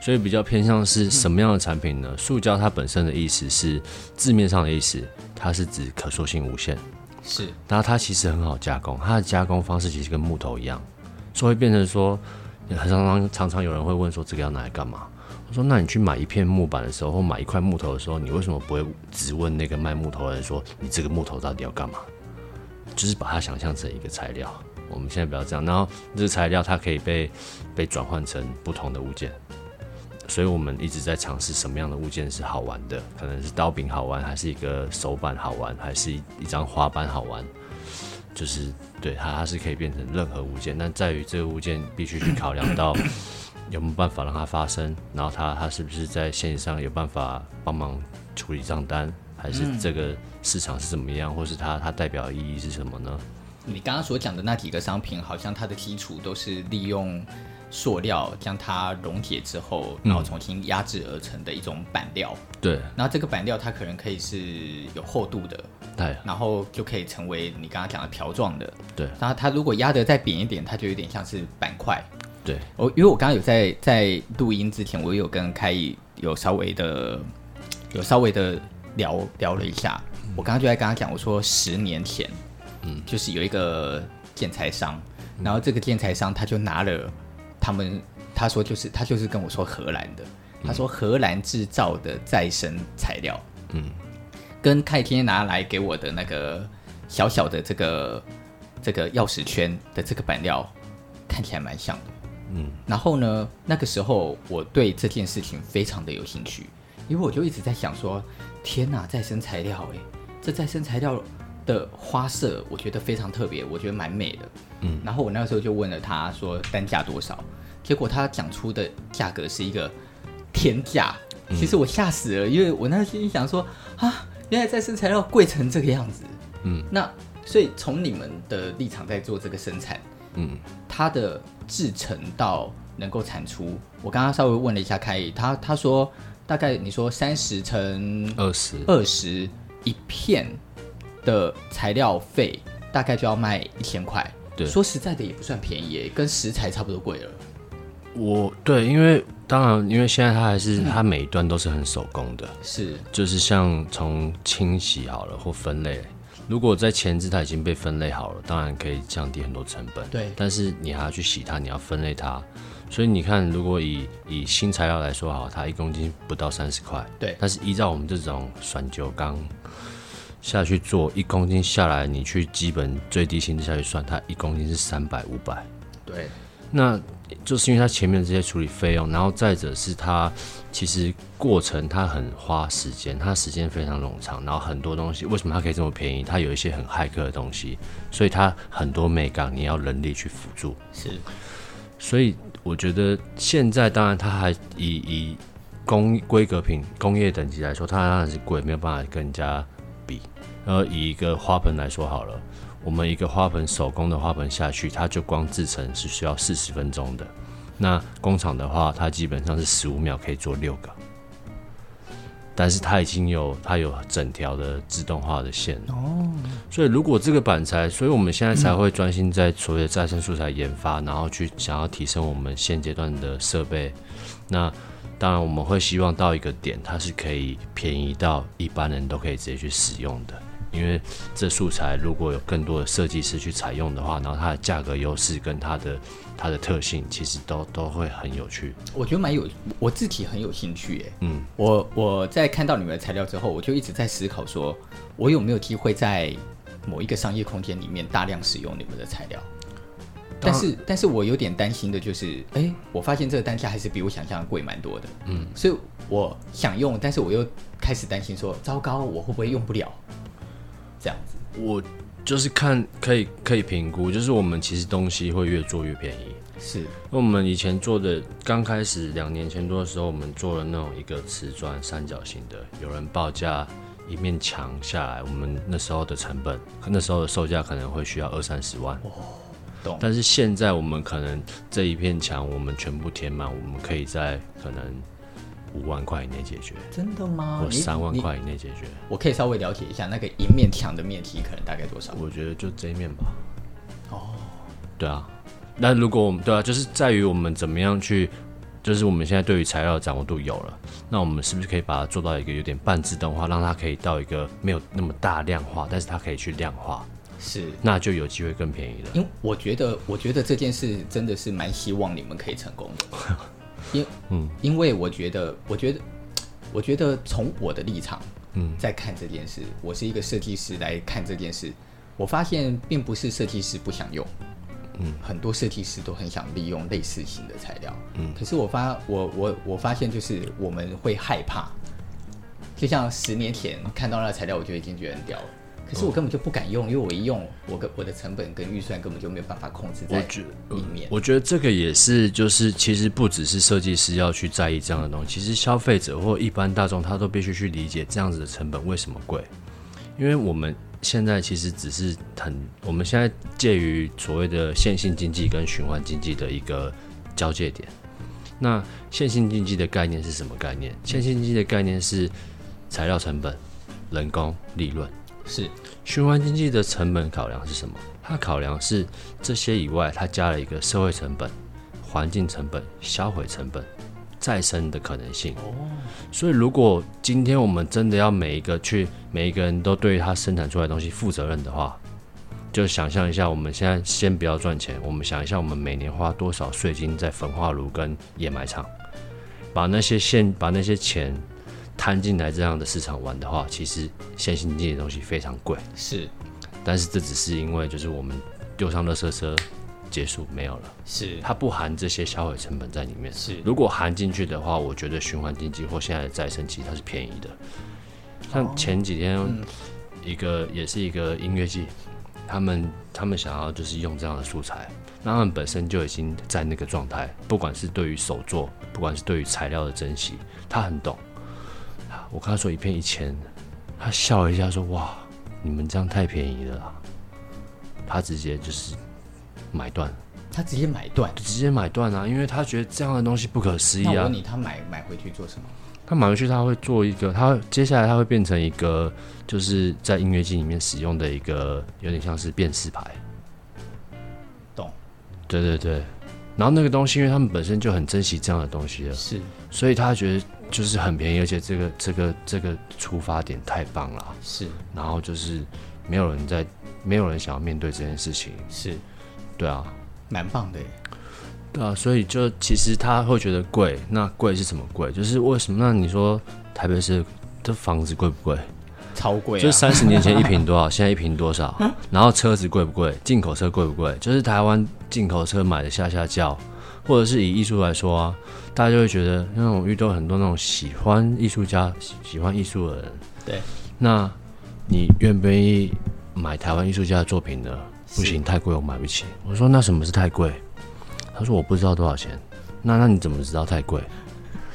Speaker 2: 所以比较偏向是什么样的产品呢？嗯、塑胶它本身的意思是字面上的意思，它是指可塑性无限，
Speaker 1: 是，
Speaker 2: 然后它其实很好加工，它的加工方式其实跟木头一样，所以会变成说，很常常常常有人会问说，这个要拿来干嘛？我说：“那你去买一片木板的时候，或买一块木头的时候，你为什么不会只问那个卖木头的人说，你这个木头到底要干嘛？就是把它想象成一个材料。我们现在不要这样，然后这个材料它可以被被转换成不同的物件。所以我们一直在尝试什么样的物件是好玩的，可能是刀柄好玩，还是一个手板好玩，还是一一张花瓣好玩。就是对它，它是可以变成任何物件，但在于这个物件必须去考量到。”有没有办法让它发生？然后他他是不是在线上有办法帮忙处理账单？还是这个市场是怎么样？或是它它代表的意义是什么呢？
Speaker 1: 你刚刚所讲的那几个商品，好像它的基础都是利用塑料将它溶解之后，然后重新压制而成的一种板料。
Speaker 2: 对。
Speaker 1: 然后这个板料它可能可以是有厚度的，
Speaker 2: 对。
Speaker 1: 然后就可以成为你刚刚讲的条状的，
Speaker 2: 对。
Speaker 1: 然后它如果压得再扁一点，它就有点像是板块。
Speaker 2: 对，
Speaker 1: 我因为我刚刚有在在录音之前，我有跟开义有稍微的有稍微的聊聊了一下。嗯、我刚刚就在跟他讲，我说十年前，嗯，就是有一个建材商，嗯、然后这个建材商他就拿了他们，他说就是他就是跟我说荷兰的，嗯、他说荷兰制造的再生材料，嗯，跟开天拿来给我的那个小小的这个这个钥匙圈的这个板料看起来蛮像的。嗯，然后呢，那个时候我对这件事情非常的有兴趣，因为我就一直在想说，天哪，再生材料，哎，这再生材料的的花色我觉得非常特别，我觉得蛮美的。嗯，然后我那个时候就问了他说单价多少，结果他讲出的价格是一个天价。其实我吓死了，因为我那时心里想说啊，原来再生材料贵成这个样子。嗯，那所以从你们的立场在做这个生产，嗯，它的制成到能够产出，我刚刚稍微问了一下开毅，他他说大概你说三十乘
Speaker 2: 二十。
Speaker 1: 二十一片的材料费，大概就要卖一千块。对，说实在的也不算便宜，跟食材差不多贵了。
Speaker 2: 我对，因为当然，因为现在它还是它每一段都是很手工的，
Speaker 1: 是，
Speaker 2: 就是像从清洗好了或分类，如果在前置它已经被分类好了，当然可以降低很多成本。
Speaker 1: 对，
Speaker 2: 但是你还要去洗它，你要分类它，所以你看，如果以以新材料来说，好，它一公斤不到三十块，
Speaker 1: 对，
Speaker 2: 但是依照我们这种选酒缸下去做，一公斤下来，你去基本最低薪资下去算，它一公斤是三百五百，
Speaker 1: 对，
Speaker 2: 那。就是因为它前面这些处理费用，然后再者是它其实过程它很花时间，它时间非常冗长，然后很多东西为什么它可以这么便宜？它有一些很骇客的东西，所以它很多美感你要人力去辅助。
Speaker 1: 是，
Speaker 2: 所以我觉得现在当然它还以以工规格品工业等级来说，它当然是贵，没有办法跟人家比。然后以一个花盆来说好了。我们一个花盆手工的花盆下去，它就光制成是需要四十分钟的。那工厂的话，它基本上是十五秒可以做六个，但是它已经有它有整条的自动化的线哦。所以如果这个板材，所以我们现在才会专心在所谓的再生素材研发，然后去想要提升我们现阶段的设备。那当然我们会希望到一个点，它是可以便宜到一般人都可以直接去使用的。因为这素材如果有更多的设计师去采用的话，然后它的价格优势跟它的它的特性，其实都都会很有趣。
Speaker 1: 我觉得蛮有，我自己很有兴趣耶。嗯，我我在看到你们的材料之后，我就一直在思考说，我有没有机会在某一个商业空间里面大量使用你们的材料？但是，但是我有点担心的就是，哎，我发现这个单价还是比我想象的贵蛮多的。嗯，所以我想用，但是我又开始担心说，糟糕，我会不会用不了？这样子，
Speaker 2: 我就是看可以可以评估，就是我们其实东西会越做越便宜。
Speaker 1: 是，
Speaker 2: 那我们以前做的，刚开始两年前多的时候，我们做了那种一个瓷砖三角形的，有人报价一面墙下来，我们那时候的成本，那时候的售价可能会需要二三十万。哦，
Speaker 1: 懂。
Speaker 2: 但是现在我们可能这一片墙我们全部填满，我们可以在可能。五万块以内解决，
Speaker 1: 真的吗？
Speaker 2: 或三万块以内解决，
Speaker 1: 我可以稍微了解一下那个一面墙的面积可能大概多少？
Speaker 2: 我觉得就这一面吧。
Speaker 1: 哦，
Speaker 2: 对啊，那如果我们对啊，就是在于我们怎么样去，就是我们现在对于材料的掌握度有了，那我们是不是可以把它做到一个有点半自动化，让它可以到一个没有那么大量化，但是它可以去量化，
Speaker 1: 是，
Speaker 2: 那就有机会更便宜了。
Speaker 1: 因为我觉得，我觉得这件事真的是蛮希望你们可以成功的。[LAUGHS] 因嗯，因为我觉得，我觉得，[TSK] 我觉得从我的立场，嗯，在看这件事，我是一个设计师来看这件事，我发现并不是设计师不想用，嗯，很多设计师都很想利用类似型的材料，嗯，可是我发我我我发现就是我们会害怕，就像十年前看到那个材料，我就已经觉得很屌了。可是我根本就不敢用，因为我一用，我跟我的成本跟预算根本就没有办法控制在里面。
Speaker 2: 我觉得这个也是，就是其实不只是设计师要去在意这样的东西，其实消费者或一般大众他都必须去理解这样子的成本为什么贵。因为我们现在其实只是很，我们现在介于所谓的线性经济跟循环经济的一个交界点。那线性经济的概念是什么概念？线性经济的概念是材料成本、人工、利润。
Speaker 1: 是
Speaker 2: 循环经济的成本考量是什么？它考量是这些以外，它加了一个社会成本、环境成本、销毁成本、再生的可能性。哦，所以如果今天我们真的要每一个去每一个人都对他生产出来的东西负责任的话，就想象一下，我们现在先不要赚钱，我们想一下，我们每年花多少税金在焚化炉跟掩埋场，把那些现，把那些钱。摊进来这样的市场玩的话，其实现行经济的东西非常贵。
Speaker 1: 是，
Speaker 2: 但是这只是因为就是我们丢上垃圾车结束没有了。
Speaker 1: 是，
Speaker 2: 它不含这些销毁成本在里面。
Speaker 1: 是，
Speaker 2: 如果含进去的话，我觉得循环经济或现在的再生机它是便宜的。像前几天一个也是一个音乐季，他们他们想要就是用这样的素材，那他们本身就已经在那个状态，不管是对于手作，不管是对于材料的珍惜，他很懂。我跟他说一片一千，他笑了一下说：“哇，你们这样太便宜了啦。”他直接就是买断。
Speaker 1: 他直接买断，
Speaker 2: 直接买断啊！因为他觉得这样的东西不可思议啊。
Speaker 1: 那我问你，他买买回去做什么？
Speaker 2: 他买回去，他会做一个，他接下来他会变成一个，就是在音乐祭里面使用的一个，有点像是辨识牌。
Speaker 1: 懂？
Speaker 2: 对对对。然后那个东西，因为他们本身就很珍惜这样的东西了，
Speaker 1: 是，
Speaker 2: 所以他觉得就是很便宜，而且这个这个这个出发点太棒了。
Speaker 1: 是。然
Speaker 2: 后就是没有人在，没有人想要面对这件事情。
Speaker 1: 是。
Speaker 2: 对啊。
Speaker 1: 蛮棒的，
Speaker 2: 对啊，所以就其实他会觉得贵，那贵是什么贵？就是为什么？那你说台北市的房子贵不贵？
Speaker 1: 超贵啊！
Speaker 2: 就三十年前一平多少？[LAUGHS] 现在一平多少？然后车子贵不贵？进口车贵不贵？就是台湾进口车买的下下叫，或者是以艺术来说啊，大家就会觉得因为我遇到很多那种喜欢艺术家、喜欢艺术的人，
Speaker 1: 对，
Speaker 2: 那你愿不愿意买台湾艺术家的作品呢？不行，太贵，我买不起。我说那什么是太贵？他说我不知道多少钱。那那你怎么知道太贵？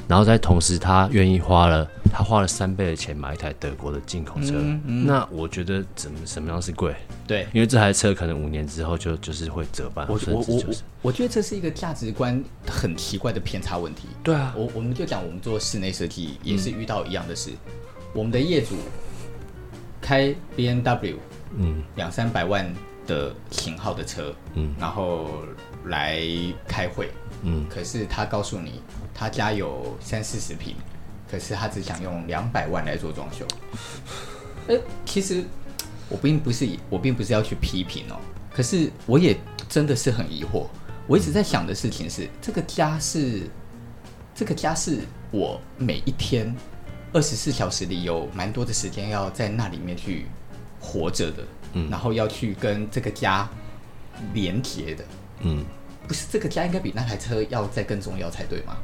Speaker 2: 然后在同时，他愿意花了，他花了三倍的钱买一台德国的进口车。嗯嗯、那我觉得怎么什么样是贵？
Speaker 1: 对，
Speaker 2: 因为这台车可能五年之后就就是会折半。
Speaker 1: 我我我
Speaker 2: 我
Speaker 1: 我觉得这是一个价值观很奇怪的偏差问题。
Speaker 2: 对啊，
Speaker 1: 我我们就讲我们做室内设计也是遇到一样的事。嗯、我们的业主开 B N W，嗯，两三百万。的型号的车，嗯，然后来开会，嗯，可是他告诉你，他家有三四十平，可是他只想用两百万来做装修。哎，其实我并不是我并不是要去批评哦，可是我也真的是很疑惑。我一直在想的事情是，这个家是这个家是我每一天二十四小时里有蛮多的时间要在那里面去活着的。嗯，然后要去跟这个家连接的，嗯，不是这个家应该比那台车要再更重要才对吗？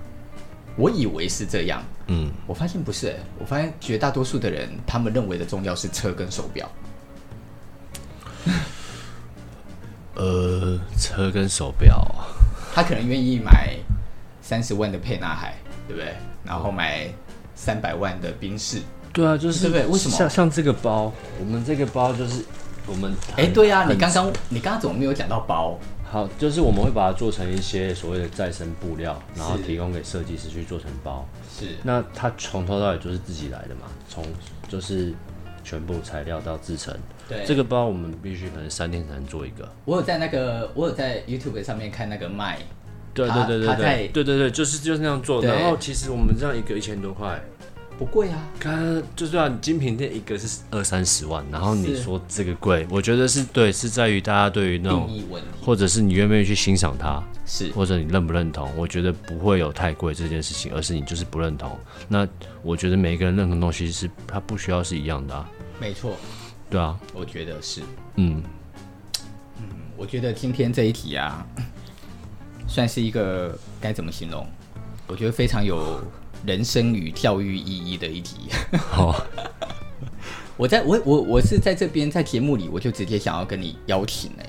Speaker 1: 我以为是这样，嗯，我发现不是，欸，我发现绝大多数的人他们认为的重要是车跟手表。
Speaker 2: 呃，车跟手表，
Speaker 1: 他可能愿意买三十万的沛纳海，对不对？然后买三百万的宾士，
Speaker 2: 对啊，就是
Speaker 1: 对不对？为什么？
Speaker 2: 像像这个包，我们这个包就是。我们
Speaker 1: 哎，对呀、啊，你刚刚你刚刚怎么没有讲到包？
Speaker 2: 好，就是我们会把它做成一些所谓的再生布料，然后提供给设计师去做成包。
Speaker 1: 是，
Speaker 2: 那它从头到尾就是自己来的嘛，从就是全部材料到制成。
Speaker 1: 对，
Speaker 2: 这个包我们必须可能三天才能做一个。
Speaker 1: 我有在那个，我有在 YouTube 上面看那个卖，
Speaker 2: 对对对对对，对对对，就是就是那样做。然后其实我们这样一个一千多块。
Speaker 1: 不贵啊，
Speaker 2: 看就是啊，精品店一个是二三十万，然后你说这个贵，我觉得是对，是在于大家对于那种，或者是你愿不愿意去欣赏它，
Speaker 1: 是，
Speaker 2: 或者你认不认同，我觉得不会有太贵这件事情，而是你就是不认同。那我觉得每一个人认同东西是，它不需要是一样的啊，
Speaker 1: 没错，
Speaker 2: 对啊，
Speaker 1: 我觉得是，
Speaker 2: 嗯。
Speaker 1: 嗯，我觉得今天这一题啊，算是一个该怎么形容？我觉得非常有。人生与教育意义的一题。好，[LAUGHS] 我在我我我是在这边在节目里，我就直接想要跟你邀请哎、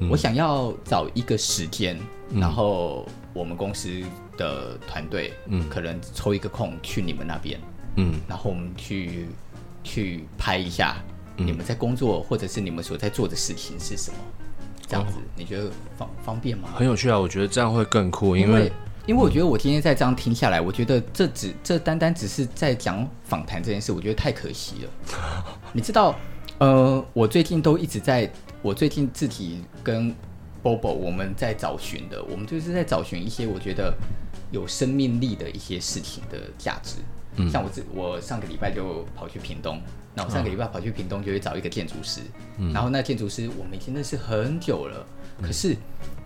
Speaker 1: 欸，我想要找一个时间，然后我们公司的团队，嗯，可能抽一个空去你们那边，嗯，然后我们去去拍一下你们在工作或者是你们所在做的事情是什么，这样子你觉得方方便吗？
Speaker 2: 很有趣啊，我觉得这样会更酷，因为。
Speaker 1: 因为我觉得我今天在这样听下来，我觉得这只这单单只是在讲访谈这件事，我觉得太可惜了。[LAUGHS] 你知道，呃，我最近都一直在，我最近自己跟 Bobo 我们在找寻的，我们就是在找寻一些我觉得有生命力的一些事情的价值。嗯，像我这我上个礼拜就跑去屏东，那我上个礼拜跑去屏东就会找一个建筑师，嗯，然后那建筑师我们已经认识很久了，可是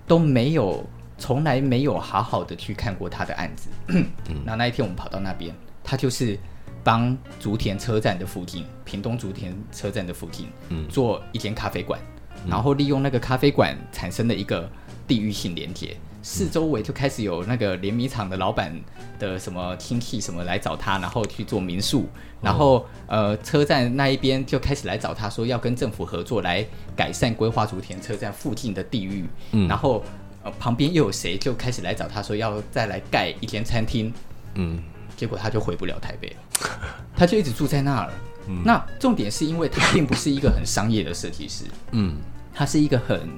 Speaker 1: 都没有。从来没有好好的去看过他的案子，嗯，那那一天我们跑到那边，他就是帮竹田车站的附近，屏东竹田车站的附近，嗯，做一间咖啡馆，然后利用那个咖啡馆产生了一个地域性连接。四周围就开始有那个联名厂的老板的什么亲戚什么来找他，然后去做民宿，然后呃车站那一边就开始来找他说要跟政府合作来改善规划竹田车站附近的地域，嗯，然后呃旁边又有谁就开始来找他说要再来盖一间餐厅，嗯，结果他就回不了台北了，[LAUGHS] 他就一直住在那儿。嗯，那重点是因为他并不是一个很商业的设计师，嗯，他是一个很。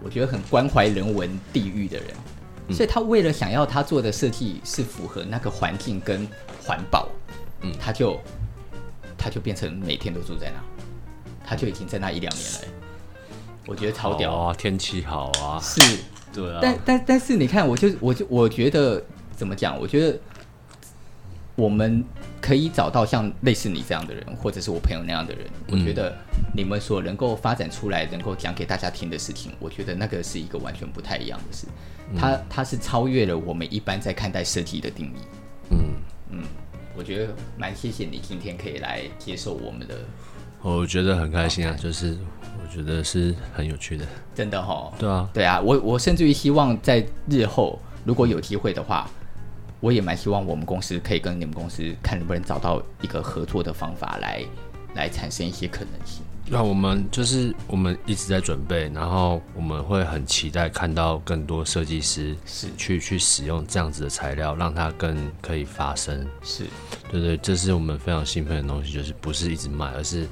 Speaker 1: 我觉得很关怀人文地域的人，嗯、所以他为了想要他做的设计是符合那个环境跟环保，嗯，他就他就变成每天都住在那，他就已经在那一两年了。我觉得超屌
Speaker 2: 啊！天气好啊，
Speaker 1: 是，
Speaker 2: 对啊。
Speaker 1: 但但但是你看，我就我就我觉得怎么讲？我觉得。我们可以找到像类似你这样的人，或者是我朋友那样的人。我觉得你们所能够发展出来、能够讲给大家听的事情，我觉得那个是一个完全不太一样的事。它它是超越了我们一般在看待设计的定义。嗯嗯，我觉得蛮谢谢你今天可以来接受我们的。
Speaker 2: 我觉得很开心啊，就是我觉得是很有趣的。
Speaker 1: 真的哈？
Speaker 2: 对啊，
Speaker 1: 对啊，我我甚至于希望在日后如果有机会的话。我也蛮希望我们公司可以跟你们公司看能不能找到一个合作的方法来，来产生一些可能性。
Speaker 2: 那我们就是我们一直在准备，然后我们会很期待看到更多设计师是去去使用这样子的材料，让它更可以发生。
Speaker 1: 是，
Speaker 2: 对对，这是我们非常兴奋的东西，就是不是一直卖，而是。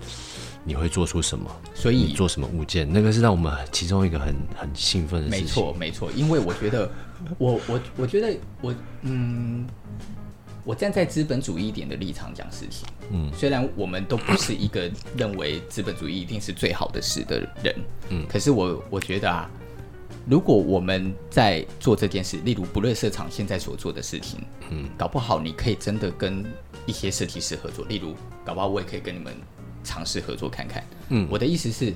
Speaker 2: 你会做出什么？
Speaker 1: 所以
Speaker 2: 做什么物件？那个是让我们其中一个很很兴奋的事情。
Speaker 1: 没错，没错。因为我觉得，我我我觉得我嗯，我站在资本主义一点的立场讲事情。嗯，虽然我们都不是一个认为资本主义一定是最好的事的人。嗯，可是我我觉得啊，如果我们在做这件事，例如不垃圾场现在所做的事情，嗯，搞不好你可以真的跟一些设计师合作。例如，搞不好我也可以跟你们。尝试合作看看。嗯，我的意思是，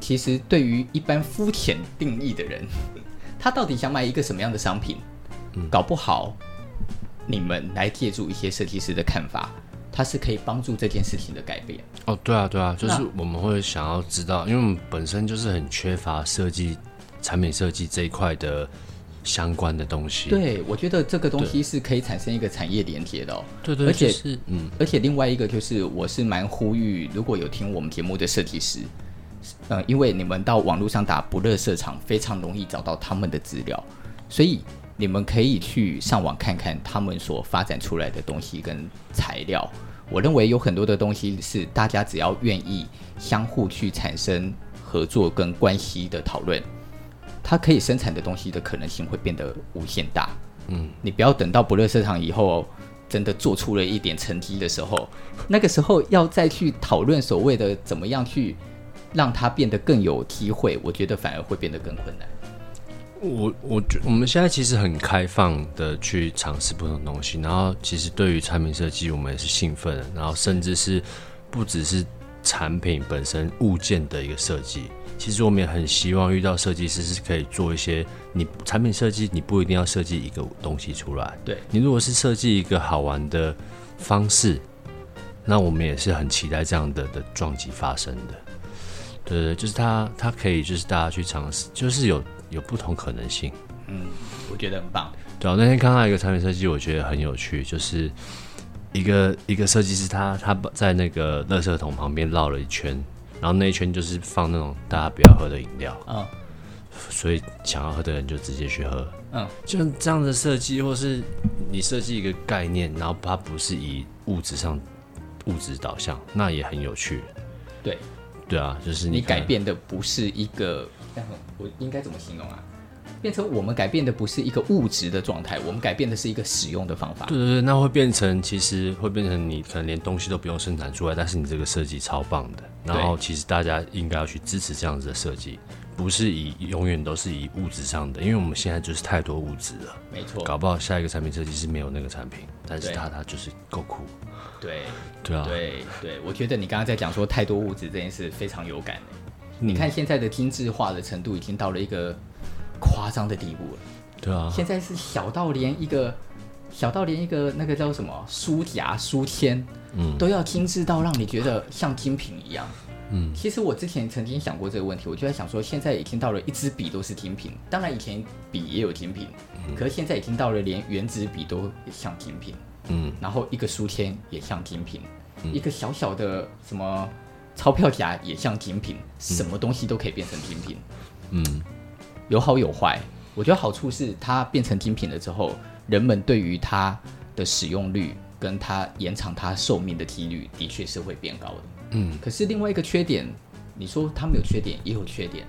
Speaker 1: 其实对于一般肤浅定义的人，[LAUGHS] 他到底想买一个什么样的商品？嗯，搞不好你们来借助一些设计师的看法，它是可以帮助这件事情的改变。
Speaker 2: 哦，对啊，对啊，就是我们会想要知道，因为我们本身就是很缺乏设计、产品设计这一块的。相关的东西，
Speaker 1: 对，我觉得这个东西是可以产生一个产业连接的哦。
Speaker 2: 对对，
Speaker 1: 而且
Speaker 2: 是嗯，
Speaker 1: 而且另外一个就是，我是蛮呼吁，如果有听我们节目的设计师，呃，因为你们到网络上打不乐色场，非常容易找到他们的资料，所以你们可以去上网看看他们所发展出来的东西跟材料。我认为有很多的东西是大家只要愿意相互去产生合作跟关系的讨论。它可以生产的东西的可能性会变得无限大。嗯，你不要等到不乐市场以后真的做出了一点成绩的时候，那个时候要再去讨论所谓的怎么样去让它变得更有机会，我觉得反而会变得更困难。
Speaker 2: 我我觉我们现在其实很开放的去尝试不同东西，然后其实对于产品设计我们也是兴奋的，然后甚至是不只是产品本身物件的一个设计。其实我们也很希望遇到设计师是可以做一些你产品设计，你不一定要设计一个东西出来。
Speaker 1: 对，
Speaker 2: 你如果是设计一个好玩的方式，那我们也是很期待这样的的撞击发生的。对对，就是它它可以就是大家去尝试，就是有有不同可能性。
Speaker 1: 嗯，我觉得很棒。
Speaker 2: 对啊，那天看到一个产品设计，我觉得很有趣，就是一个一个设计师他他在那个垃圾桶旁边绕了一圈。然后那一圈就是放那种大家不要喝的饮料，嗯，所以想要喝的人就直接去喝，嗯，就这样的设计，或是你设计一个概念，然后它不是以物质上物质导向，那也很有趣。
Speaker 1: 对，
Speaker 2: 对啊，就是
Speaker 1: 你，你改变的不是一个，我应该怎么形容啊？变成我们改变的不是一个物质的状态，我们改变的是一个使用的方法。
Speaker 2: 对对对，那会变成其实会变成你可能连东西都不用生产出来，但是你这个设计超棒的。然后其实大家应该要去支持这样子的设计，不是以永远都是以物质上的，因为我们现在就是太多物质了。
Speaker 1: 没错，
Speaker 2: 搞不好下一个产品设计是没有那个产品，但是它它就是够酷。
Speaker 1: 对
Speaker 2: 对啊，
Speaker 1: 对对，我觉得你刚刚在讲说太多物质这件事非常有感。你看现在的精致化的程度已经到了一个。夸张的地步了，
Speaker 2: 对啊，
Speaker 1: 现在是小到连一个小到连一个那个叫什么书夹书签，嗯，都要精致到让你觉得像精品一样。嗯，其实我之前曾经想过这个问题，我就在想说，现在已经到了一支笔都是精品，当然以前笔也有精品，嗯，可是现在已经到了连原子笔都像精品，嗯，然后一个书签也像精品，嗯，一个小小的什么钞票夹也像精品，什么东西都可以变成精品，嗯，有好有坏。我觉得好处是它变成精品了之后，人们对于它的使用率跟它延长它寿命的几率的确是会变高的。嗯，可是另外一个缺点，你说它没有缺点，也有缺点。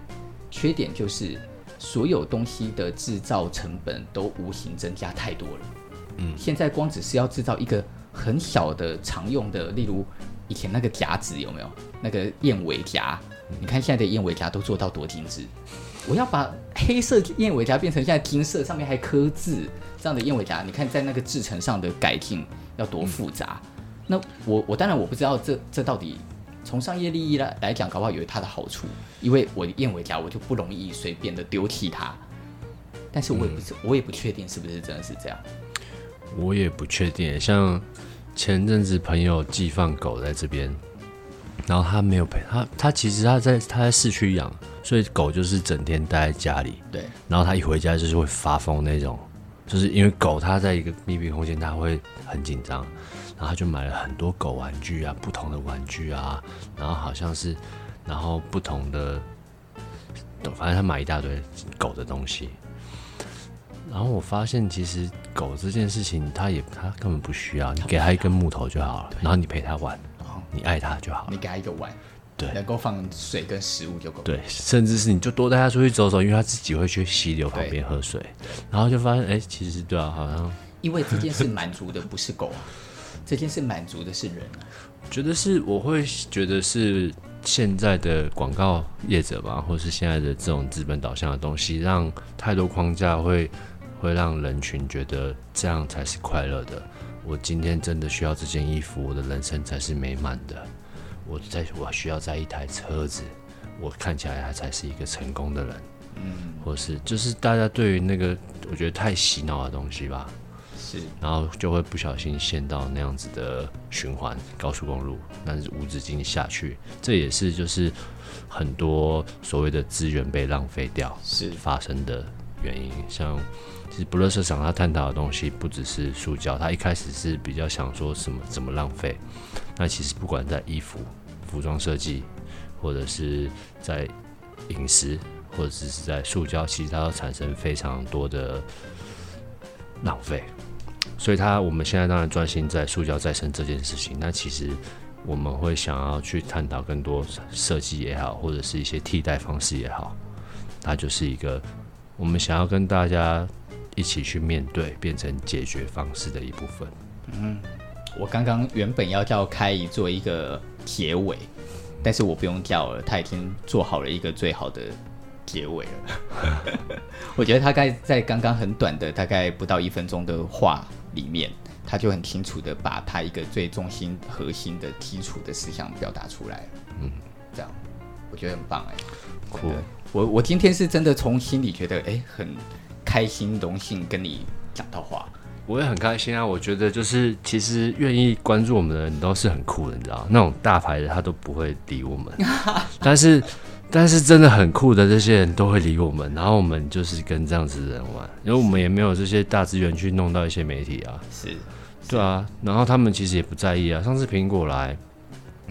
Speaker 1: 缺点就是所有东西的制造成本都无形增加太多了。嗯，现在光只是要制造一个很小的常用的，例如以前那个夹子有没有？那个燕尾夹，你看现在的燕尾夹都做到多精致。我要把黑色燕尾夹变成现在金色，上面还刻字这样的燕尾夹，你看在那个制成上的改进要多复杂。那我我当然我不知道这这到底。从商业利益来来讲，搞不好有它的好处，因为我燕尾夹我就不容易随便的丢弃它。但是我也不是，我也不确定是不是真的是这样。
Speaker 2: 我也不确定。像前阵子朋友寄放狗在这边，然后他没有陪他，他其实他在他在市区养，所以狗就是整天待在家里。
Speaker 1: 对。
Speaker 2: 然后他一回家就是会发疯那种，就是因为狗它在一个密闭空间，它会很紧张。然后他就买了很多狗玩具啊，不同的玩具啊，然后好像是，然后不同的，反正他买一大堆狗的东西。然后我发现，其实狗这件事情，它也它根本不需要，你给它一根木头就好了，然后你陪它玩，你爱它就好了，
Speaker 1: 你给它一个碗，
Speaker 2: 对，
Speaker 1: 能够放水跟食物就够。
Speaker 2: 对，甚至是你就多带它出去走走，因为它自己会去溪流旁边喝水，然后就发现，哎，其实对啊，好像
Speaker 1: 因为这件事满足的不是狗啊。[LAUGHS] 这件事满足的是人啊，
Speaker 2: 觉得是我会觉得是现在的广告业者吧，或是现在的这种资本导向的东西，让太多框架会会让人群觉得这样才是快乐的。我今天真的需要这件衣服，我的人生才是美满的。我在我需要在一台车子，我看起来还才是一个成功的人。嗯，或是就是大家对于那个我觉得太洗脑的东西吧。是，然后就会不小心陷到那样子的循环高速公路，那是无止境下去，这也是就是很多所谓的资源被浪费掉是发生的原因。像其实不垃圾场他探讨的东西不只是塑胶，他一开始是比较想说什么怎么浪费。那其实不管在衣服、服装设计，或者是在饮食，或者是在塑胶，其实它都产生非常多的浪费。所以，他我们现在当然专心在塑胶再生这件事情。那其实我们会想要去探讨更多设计也好，或者是一些替代方式也好，它就是一个我们想要跟大家一起去面对，变成解决方式的一部分。
Speaker 1: 嗯，我刚刚原本要叫开一做一个结尾，但是我不用叫了，他已经做好了一个最好的结尾了。[LAUGHS] 我觉得他该在刚刚很短的大概不到一分钟的话。里面，他就很清楚的把他一个最中心、核心的基础的思想表达出来。嗯，这样我觉得很棒哎，
Speaker 2: 酷。
Speaker 1: 我我今天是真的从心里觉得哎，很开心、荣幸跟你讲到话。
Speaker 2: 我也很开心啊，我觉得就是其实愿意关注我们的人都是很酷的，你知道，那种大牌的他都不会理我们，[LAUGHS] 但是。但是真的很酷的这些人都会理我们，然后我们就是跟这样子的人玩，因为我们也没有这些大资源去弄到一些媒体啊，
Speaker 1: 是，
Speaker 2: 对啊，然后他们其实也不在意啊。上次苹果来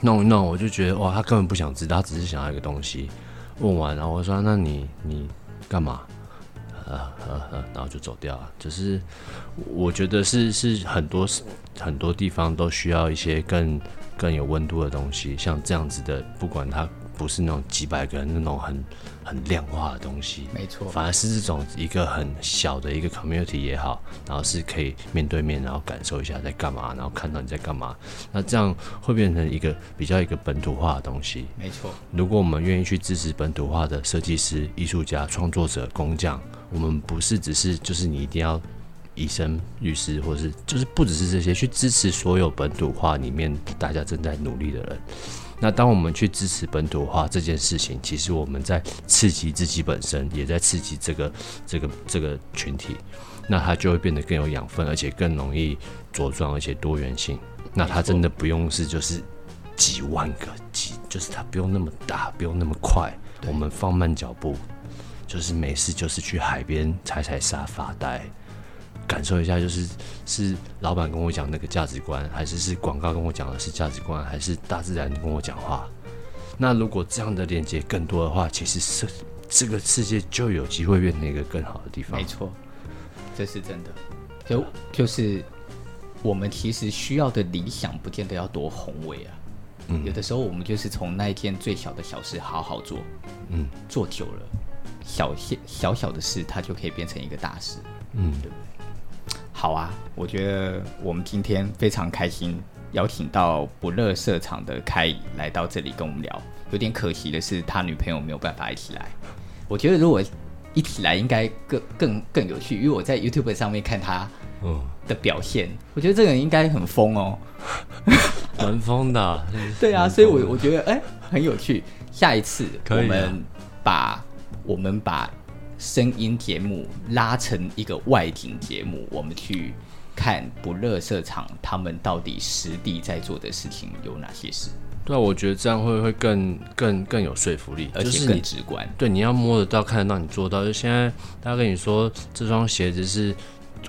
Speaker 2: 弄一弄，我就觉得哇，他根本不想知道，他只是想要一个东西。问完，然后我说：“那你你干嘛？”呃呃呃，然后就走掉了。就是我觉得是是很多很多地方都需要一些更更有温度的东西，像这样子的，不管它。不是那种几百个人那种很很量化的东西，
Speaker 1: 没错，
Speaker 2: 反而是这种一个很小的一个 community 也好，然后是可以面对面，然后感受一下在干嘛，然后看到你在干嘛，那这样会变成一个比较一个本土化的东西。
Speaker 1: 没错，
Speaker 2: 如果我们愿意去支持本土化的设计师、艺术家、创作者、工匠，我们不是只是就是你一定要医生、律师，或是就是不只是这些，去支持所有本土化里面大家正在努力的人。那当我们去支持本土化这件事情，其实我们在刺激自己本身，也在刺激这个这个这个群体，那它就会变得更有养分，而且更容易茁壮，而且多元性。那它真的不用是就是几万个几，就就是它不用那么大，不用那么快，我们放慢脚步，就是没事，就是去海边踩踩沙发呆，感受一下，就是是老板跟我讲那个价值观，还是是广告跟我讲的是价值观，还是大自然跟我讲话？那如果这样的连接更多的话，其实是这个世界就有机会变成一个更好的地方。
Speaker 1: 没错，这是真的。就就是我们其实需要的理想，不见得要多宏伟啊。嗯，有的时候我们就是从那一件最小的小事好好做，嗯，做久了，小些小小的事，它就可以变成一个大事。嗯，对不对？好啊，我觉得我们今天非常开心。邀请到不乐色场的开来到这里跟我们聊，有点可惜的是他女朋友没有办法一起来。我觉得如果一起来应该更更更有趣，因为我在 YouTube 上面看他的表现，嗯、我觉得这个人应该很疯哦，[LAUGHS] [LAUGHS]
Speaker 2: 蛮疯的。
Speaker 1: 对啊，所以我我觉得哎、欸、很有趣。下一次我们把我们把声音节目拉成一个外景节目，我们去。看不乐色场，他们到底实地在做的事情有哪些事？
Speaker 2: 对啊，我觉得这样会会更更更有说服力，
Speaker 1: 而且更直观。
Speaker 2: 对，你要摸得到、看得到，你做到。就现在大家跟你说这双鞋子是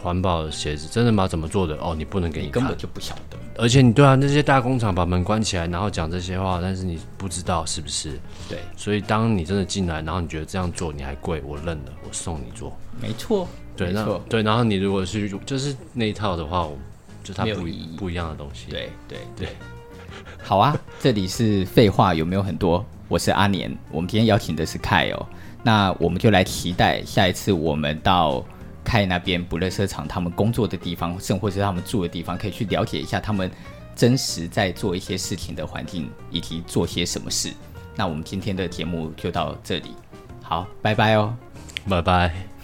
Speaker 2: 环保的鞋子，真的吗？怎么做的？哦，你不能给你，
Speaker 1: 你根本就不晓得。
Speaker 2: 而且你对啊，那些大工厂把门关起来，然后讲这些话，但是你不知道是不是？
Speaker 1: 对。
Speaker 2: 所以当你真的进来，然后你觉得这样做你还贵，我认了，我送你做。
Speaker 1: 没错。
Speaker 2: 对，那对，然后你如果是就是那一套的话，就它不一不一样的东西。
Speaker 1: 对对对，好啊，这里是废话有没有很多？我是阿年，我们今天邀请的是凯哦，那我们就来期待下一次我们到泰那边不勒车场他们工作的地方，甚或是他们住的地方，可以去了解一下他们真实在做一些事情的环境，以及做些什么事。那我们今天的节目就到这里，好，拜拜哦，
Speaker 2: 拜拜。